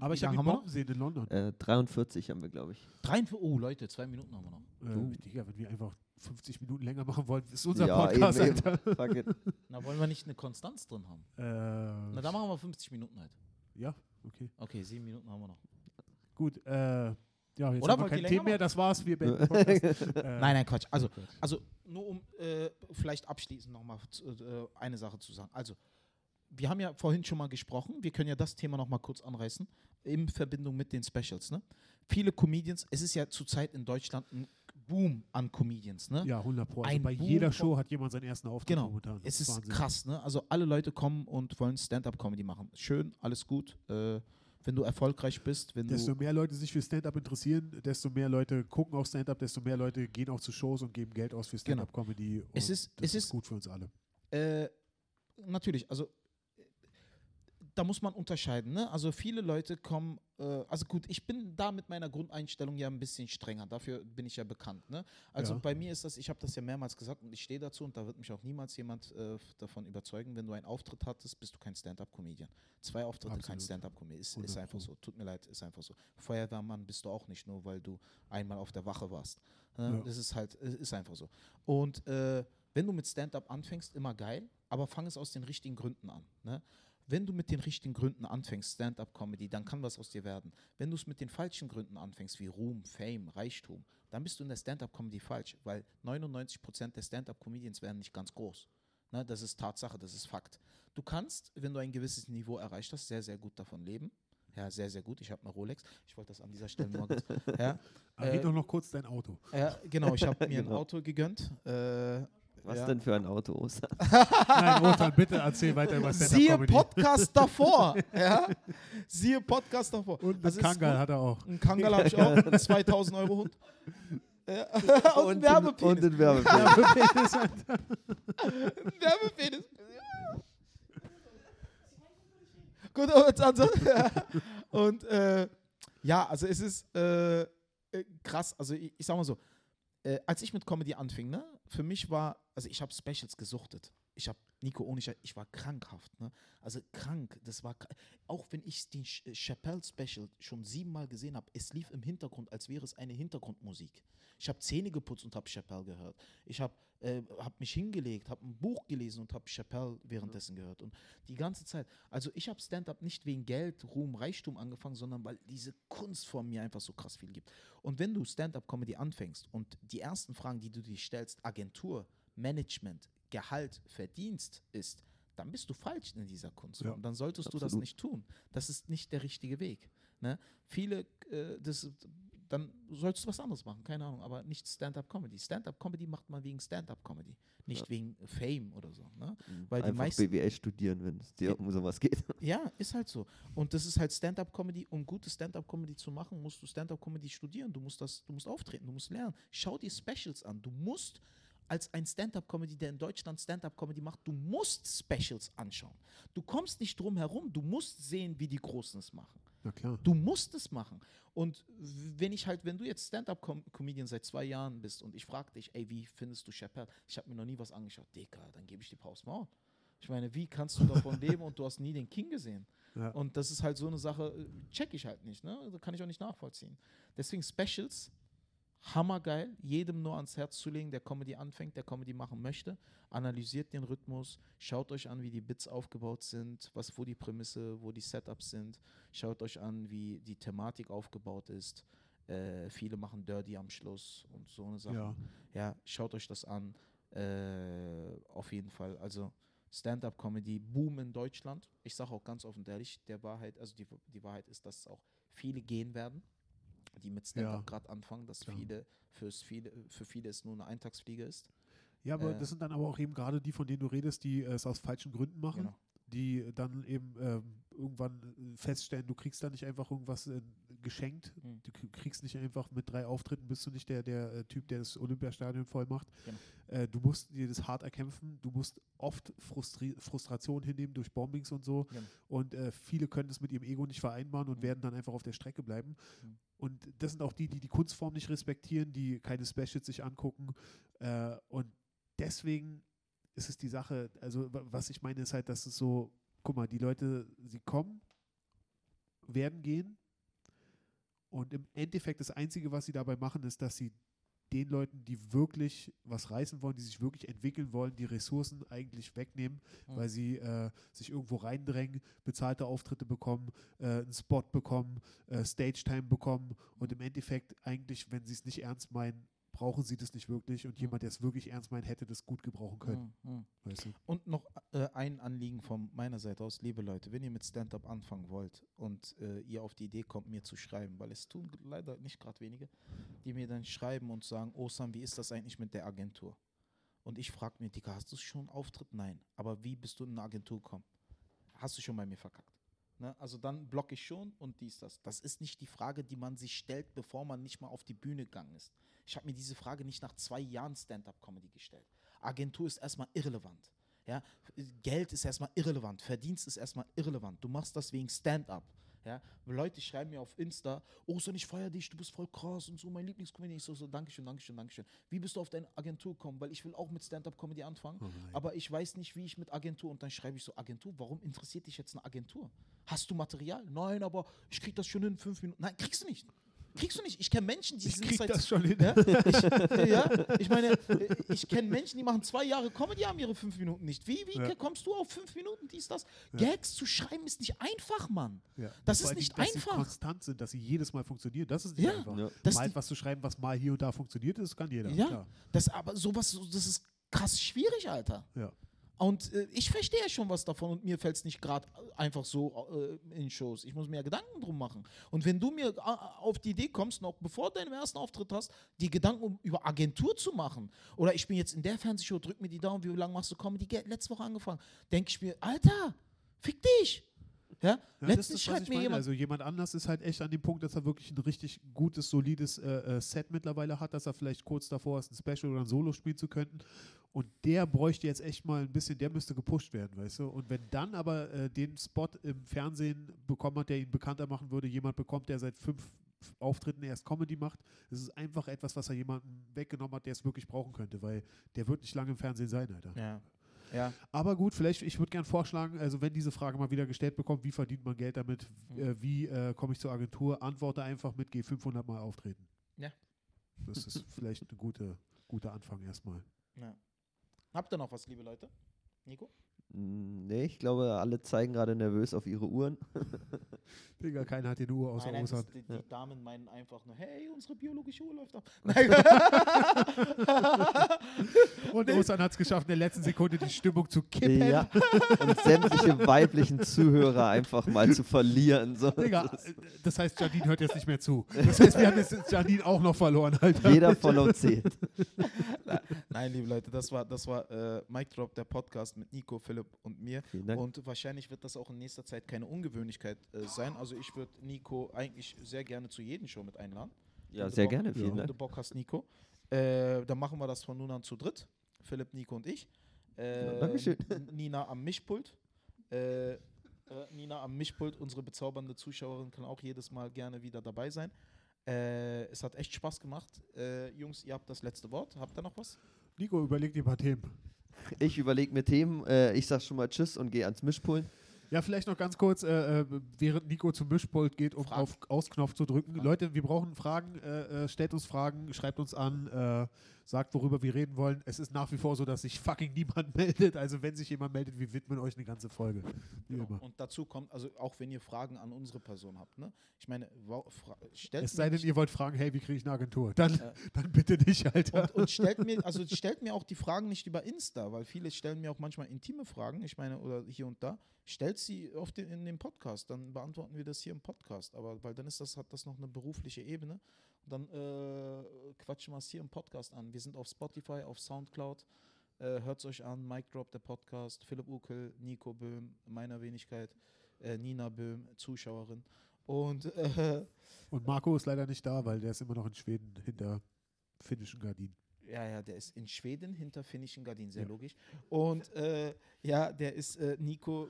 Aber ich habe ihn bomben sehen in London. Äh, 43 haben wir, glaube ich. noch? 43 Oh, Leute, zwei Minuten haben wir noch. Äh. Digga, wenn wir einfach 50 Minuten länger machen wollen, ist unser Ja, Podcast, eben, eben. Alter. Fuck it. Na, wollen wir nicht eine Konstanz drin haben? Dann machen wir 50 Minuten halt. ja, okay. Okay, sieben Minuten haben wir noch. Gut, äh, ja, jetzt Oder haben wir kein Thema mehr, das war's, wir beenden [laughs] Podcast. äh, Nein, nein, Quatsch. Also, also nur um äh, vielleicht abschließend nochmal äh, eine Sache zu sagen. Also, wir haben ja vorhin schon mal gesprochen, wir können ja das Thema nochmal kurz anreißen, in Verbindung mit den Specials. Ne? Viele Comedians, es ist ja zurzeit in Deutschland ein Boom an Comedians. Ne? Ja, 100 Pro. Also Ein bei Boom jeder Show hat jemand seinen ersten Auftritt Genau. momentan. Es ist Wahnsinn. krass, ne? Also alle Leute kommen und wollen Stand-up-Comedy machen. Schön, alles gut. Äh, wenn du erfolgreich bist, wenn Desto du mehr Leute sich für Stand-Up interessieren, desto mehr Leute gucken auf Stand-Up, desto mehr Leute gehen auch zu Shows und geben Geld aus für Genau. Stand-Up-Comedy. und Es ist- es ist ist- gut für uns alle. Äh, natürlich, also da muss man unterscheiden. Ne? Also viele Leute kommen, äh, also gut, ich bin da mit meiner Grundeinstellung ja ein bisschen strenger. Dafür bin ich ja bekannt. Ne? Also Ja. bei mir ist das, ich habe das ja mehrmals gesagt und ich stehe dazu und da wird mich auch niemals jemand äh, davon überzeugen, wenn du einen Auftritt hattest, bist du kein Stand-up-Comedian. Zwei Auftritte, kein Absolut. Stand-up-Comedian. Ist, ist 100 einfach so. Tut mir leid, ist einfach so. Feuerwehrmann bist du auch nicht nur, weil du einmal auf der Wache warst. Ne? Ja. Das ist halt, äh, ist einfach so. Und äh, wenn du mit Stand-up anfängst, immer geil, aber fang es aus den richtigen Gründen an. Ne? Wenn du mit den richtigen Gründen anfängst, Stand-up-Comedy, dann kann was aus dir werden. Wenn du es mit den falschen Gründen anfängst, wie Ruhm, Fame, Reichtum, dann bist du in der Stand-up-Comedy falsch, weil 99% der Stand-up-Comedians werden nicht ganz groß. Ne? Das ist Tatsache, das ist Fakt. Du kannst, wenn du ein gewisses Niveau erreicht hast, sehr, sehr gut davon leben. Ja, sehr, sehr gut. Ich habe eine Rolex. Ich wollte das an dieser Stelle nur [laughs] kurz. Ja, Äh, doch noch kurz dein Auto. ja, genau, ich habe [laughs] mir ein Genau. Auto gegönnt. Äh, Was ja. denn für ein Auto, Oster? [laughs] Nein, Rotan, bitte erzähl weiter über Siehe Stand-Up-Comedy. Podcast davor. ja? Siehe Podcast davor. Und ist Kangal hat er auch. Ein Kangal habe ich auch, [laughs] einen 2000 Euro Hund. Ja. [laughs] und ein Und Werbepenis. Werbepenis. Ein Werbepenis. Gut, und, also, und äh, ja, also es ist äh, äh, krass. Also ich, ich sag mal so, äh, als ich mit Comedy anfing, ne, für mich war, also ich habe Specials gesuchtet. Ich habe Nico ohne Scheiß, ich war krankhaft, ne? Also krank, das war auch wenn ich den äh, Chappelle Special schon siebenmal gesehen habe, es lief im Hintergrund, als wäre es eine Hintergrundmusik. Ich habe Zähne geputzt und habe Chappelle gehört. Ich habe äh, hab mich hingelegt, habe ein Buch gelesen und habe Chappelle währenddessen gehört. Und die ganze Zeit. Also ich habe Stand-up nicht wegen Geld, Ruhm, Reichtum angefangen, sondern weil diese Kunstform mir einfach so krass viel gibt. Und wenn du Stand-up-Comedy anfängst und die ersten Fragen, die du dir stellst, Agentur, Management, Gehalt, Verdienst ist, dann bist du falsch in dieser Kunstform. Ja, dann solltest du das absolut. nicht tun. Das ist nicht der richtige Weg. Ne? Viele, äh, das, dann sollst du was anderes machen, keine Ahnung, aber nicht Stand-up-Comedy. Stand-up-Comedy macht man wegen Stand-up-Comedy, nicht Ja. wegen Fame oder so. Ne? Weil die Einfach meisten- BWL studieren, wenn es dir um sowas geht. [laughs] Ja, ist halt so. Und das ist halt Stand-up-Comedy. Um gute Stand-up-Comedy zu machen, musst du Stand-up-Comedy studieren. Du musst das, du musst auftreten, du musst lernen. Schau dir Specials an. Du musst als ein Stand-up-Comedy, der in Deutschland Stand-up-Comedy macht, du musst Specials anschauen. Du kommst nicht drum herum. Du musst sehen, wie die Großen es machen. Na klar. Du musst es machen. Und wenn ich halt, wenn du jetzt Stand-up-Comedian seit zwei Jahren bist und ich frage dich, ey, wie findest du Chappelle? Ich habe mir noch nie was angeschaut. Dicker, dann gebe ich die Pause Maul. Ich meine, wie kannst du davon [laughs] leben und du hast nie den King gesehen? Ja. Und das ist halt so eine Sache, äh, check ich halt nicht, ne? Da kann ich auch nicht nachvollziehen. Deswegen Specials, hammergeil, jedem nur ans Herz zu legen, der Comedy anfängt, der Comedy machen möchte. Analysiert den Rhythmus, schaut euch an, wie die Bits aufgebaut sind, was, wo die Prämisse, wo die Setups sind. Schaut euch an, wie die Thematik aufgebaut ist. Äh, viele machen Dirty am Schluss und so eine Sache. Ja. Ja, schaut euch das an. Äh, auf jeden Fall. Also Stand-up-Comedy, Boom in Deutschland. Ich sage auch ganz offen ehrlich, der Wahrheit, also die, die Wahrheit ist, dass auch viele gehen werden, die mit Stand-up Ja. gerade anfangen, dass Klar. viele, fürs viele, für viele es nur eine Eintagsfliege ist. Ja, aber Äh, das sind dann aber auch eben gerade die, von denen du redest, die es aus falschen Gründen machen. Genau. die dann eben ähm, irgendwann feststellen, du kriegst da nicht einfach irgendwas äh, geschenkt. Mhm. Du kriegst nicht einfach mit drei Auftritten, bist du nicht der, der äh, Typ, der das Olympiastadion voll macht. Genau. Äh, du musst dir das hart erkämpfen. Du musst oft Frustri Frustration hinnehmen durch Bombings und so. Genau. Und äh, viele können das mit ihrem Ego nicht vereinbaren und Mhm. werden dann einfach auf der Strecke bleiben. Mhm. Und das sind auch die, die die Kunstform nicht respektieren, die keine Specials sich angucken. Äh, und deswegen ist es die Sache, also wa- was ich meine, ist halt, dass es so, guck mal, die Leute, sie kommen, werden gehen und im Endeffekt das Einzige, was sie dabei machen, ist, dass sie den Leuten, die wirklich was reißen wollen, die sich wirklich entwickeln wollen, die Ressourcen eigentlich wegnehmen, Mhm. weil sie äh, sich irgendwo reindrängen, bezahlte Auftritte bekommen, äh, einen Spot bekommen, äh, Stage-Time bekommen und im Endeffekt eigentlich, wenn sie es nicht ernst meinen, brauchen sie das nicht wirklich und jemand, der es wirklich ernst meint, hätte das gut gebrauchen können. Mhm. Mhm. Weißt du? Und noch äh, ein Anliegen von meiner Seite aus, liebe Leute, wenn ihr mit Stand-up anfangen wollt und äh, ihr auf die Idee kommt, mir zu schreiben, weil es tun leider nicht gerade wenige, die mir dann schreiben und sagen, oh Sam, wie ist das eigentlich mit der Agentur? Und ich frage mir, Digga, hast du schon einen Auftritt? Nein. Aber wie bist du in eine Agentur gekommen? Hast du schon bei mir verkackt? Ne? Also dann blocke ich schon und dies, das. Das ist nicht die Frage, die man sich stellt, bevor man nicht mal auf die Bühne gegangen ist. Ich habe mir diese Frage nicht nach zwei Jahren Stand-up-Comedy gestellt. Agentur ist erstmal irrelevant. Ja, Geld ist erstmal irrelevant, Verdienst ist erstmal irrelevant. Du machst das wegen Stand-up. Ja, Leute schreiben mir auf Insta, oh, son, ich feier dich, du bist voll krass und so, mein Lieblingscomedy. Ich so, so, Dankeschön, Dankeschön, Dankeschön. Wie bist du auf deine Agentur gekommen? Weil ich will auch mit Stand-up-Comedy anfangen, Oh aber ich weiß nicht, wie ich mit Agentur. Und dann schreibe ich so, Agentur, warum interessiert dich jetzt eine Agentur? Hast du Material? Nein, aber ich krieg das schon in fünf Minuten. Nein, kriegst du nicht. Kriegst du nicht. Ich kenne Menschen, die Ich sind krieg seit das schon hin. ja, ich, ja, ich meine, ich kenne Menschen, die machen zwei Jahre Comedy, haben ihre fünf Minuten nicht. Wie, wie Ja. kommst du auf fünf Minuten, dies, das? Ja. Gags zu schreiben ist nicht einfach, Mann. Ja. Das ist nicht dass einfach. Sie konstant sind, dass sie jedes Mal funktionieren. Das ist nicht Ja. einfach. Ja. Das mal etwas zu schreiben, was mal hier und da funktioniert, das kann jeder. Ja, Klar. das aber sowas, so- das ist krass schwierig, Alter. Ja. Und äh, ich verstehe schon was davon und mir fällt es nicht gerade einfach so äh, in Shows. Ich muss mir ja Gedanken drum machen. Und wenn du mir äh, auf die Idee kommst, noch bevor du deinen ersten Auftritt hast, die Gedanken um, über Agentur zu machen, oder ich bin jetzt in der Fernsehshow, drück mir die Daumen, wie lange machst du Comedy? Letzte Woche angefangen. Denke ich mir, Alter, fick dich. Ja, Ja, das letztens schreibt mir meine. jemand, Also jemand anders ist halt echt an dem Punkt, dass er wirklich ein richtig gutes, solides äh, äh, Set mittlerweile hat, dass er vielleicht kurz davor ist, ein Special oder ein Solo spielen zu können. Und der bräuchte jetzt echt mal ein bisschen, der müsste gepusht werden, weißt du? Und wenn dann aber äh, den Spot im Fernsehen bekommen hat, der ihn bekannter machen würde, jemand bekommt, der seit fünf Auftritten erst Comedy macht, das ist einfach etwas, was er jemandem weggenommen hat, der es wirklich brauchen könnte, weil der wird nicht lange im Fernsehen sein, Alter. ja, ja, Aber gut, vielleicht, ich würde gerne vorschlagen, also wenn diese Frage mal wieder gestellt bekommt, wie verdient man Geld damit, Mhm. äh, wie äh, komme ich zur Agentur, antworte einfach mit, geh 500 Mal auftreten. Ja. Das ist [laughs] vielleicht ein gute, guter Anfang erstmal. ja. Habt ihr noch was, liebe Leute? Nico? Mm, Nee, ich glaube, alle zeigen gerade nervös auf ihre Uhren. [laughs] Digga, keiner hat die Uhr außer Nein, nein, die, die. Damen meinen einfach nur, hey, unsere biologische Uhr läuft ab. [laughs] [laughs] Und Osan hat es geschafft, in der letzten Sekunde die Stimmung zu kippen. Ja. Und sämtliche weiblichen Zuhörer einfach mal zu verlieren. So. Digga, das heißt, Janine hört jetzt nicht mehr zu. Das heißt, wir haben jetzt Janine auch noch verloren, Alter. Jeder Follow zählt. Nein, liebe Leute, das war, das war äh, Mike Drop, der Podcast mit Nico, Philipp und mir. Und wahrscheinlich wird das auch in nächster Zeit keine Ungewöhnlichkeit äh, sein. Also ich würde Nico eigentlich sehr gerne zu jedem Show mit einladen. ja, Wenn sehr Bock- gerne. Vielen Wenn Dank. du Bock hast, Nico. Äh, dann machen wir das von nun an zu dritt. Philipp, Nico und ich. Äh, Ja, Dankeschön. Nina am Mischpult. Äh, äh, Nina am Mischpult, unsere bezaubernde Zuschauerin, kann auch jedes Mal gerne wieder dabei sein. Äh, es hat echt Spaß gemacht. Äh, Jungs, ihr habt das letzte Wort. Habt ihr noch was? Nico, überleg dir ein paar Themen. Ich überlege mir Themen. Äh, ich sag schon mal Tschüss und gehe ans Mischpult. Ja, vielleicht noch ganz kurz, äh, äh, während Nico zum Mischpult geht, um Fragen. auf Ausknopf zu drücken. Fragen. Leute, wir brauchen Fragen. Äh, äh, stellt uns Fragen, schreibt uns an, äh, sagt, worüber wir reden wollen. Es ist nach wie vor so, dass sich fucking niemand [laughs] meldet. Also, wenn sich jemand meldet, wir widmen euch eine ganze Folge. Genau. Und dazu kommt, also auch wenn ihr Fragen an unsere Person habt, ne? Ich meine, stellt Es sei denn, ihr wollt fragen, hey, wie kriege ich eine Agentur? Dann, Äh, [laughs] dann bitte nicht, Alter. Und, und stellt mir, also stellt mir auch die Fragen nicht über Insta, weil viele stellen mir auch manchmal intime Fragen, ich meine, oder hier und da. Stellt sie auf den, in dem Podcast, dann beantworten wir das hier im Podcast. Aber weil dann ist das, hat das noch eine berufliche Ebene. Dann äh, quatschen wir es hier im Podcast an. Wir sind auf Spotify, auf Soundcloud. Äh, Hört es euch an, Mike Drop, der Podcast, Philipp Ukel, Nico Böhm, meiner Wenigkeit, äh, Nina Böhm, Zuschauerin. Und äh, Und Marco ist leider nicht da, weil der ist immer noch in Schweden hinter finnischen Gardinen. Ja, ja, der ist in Schweden hinter finnischen Gardinen, sehr Ja. logisch. Und äh, ja, der ist, äh, Nico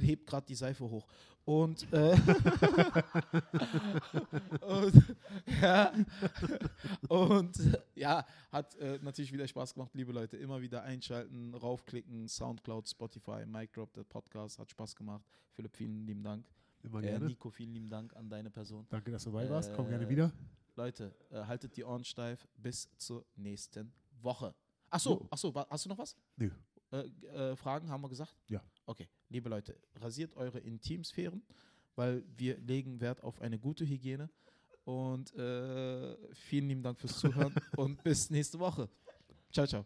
hebt gerade die Seife hoch. Und, äh, [laughs] und ja, und ja, hat äh, natürlich wieder Spaß gemacht, liebe Leute. Immer wieder einschalten, raufklicken, Soundcloud, Spotify, Mic Drop, der Podcast hat Spaß gemacht. Philipp, vielen lieben Dank. Immer Äh, gerne. Nico, vielen lieben Dank an deine Person. Danke, dass du dabei warst. Komm gerne Äh, wieder. Leute, äh, haltet die Ohren steif bis zur nächsten Woche. Ach so, Jo. ach so, wa- hast du noch was? Nö. Äh, äh, Fragen haben wir gesagt? Ja. Okay, liebe Leute, rasiert eure Intimsphären, weil wir legen Wert auf eine gute Hygiene. Und äh, vielen lieben Dank fürs Zuhören [laughs] und bis nächste Woche. Ciao, ciao.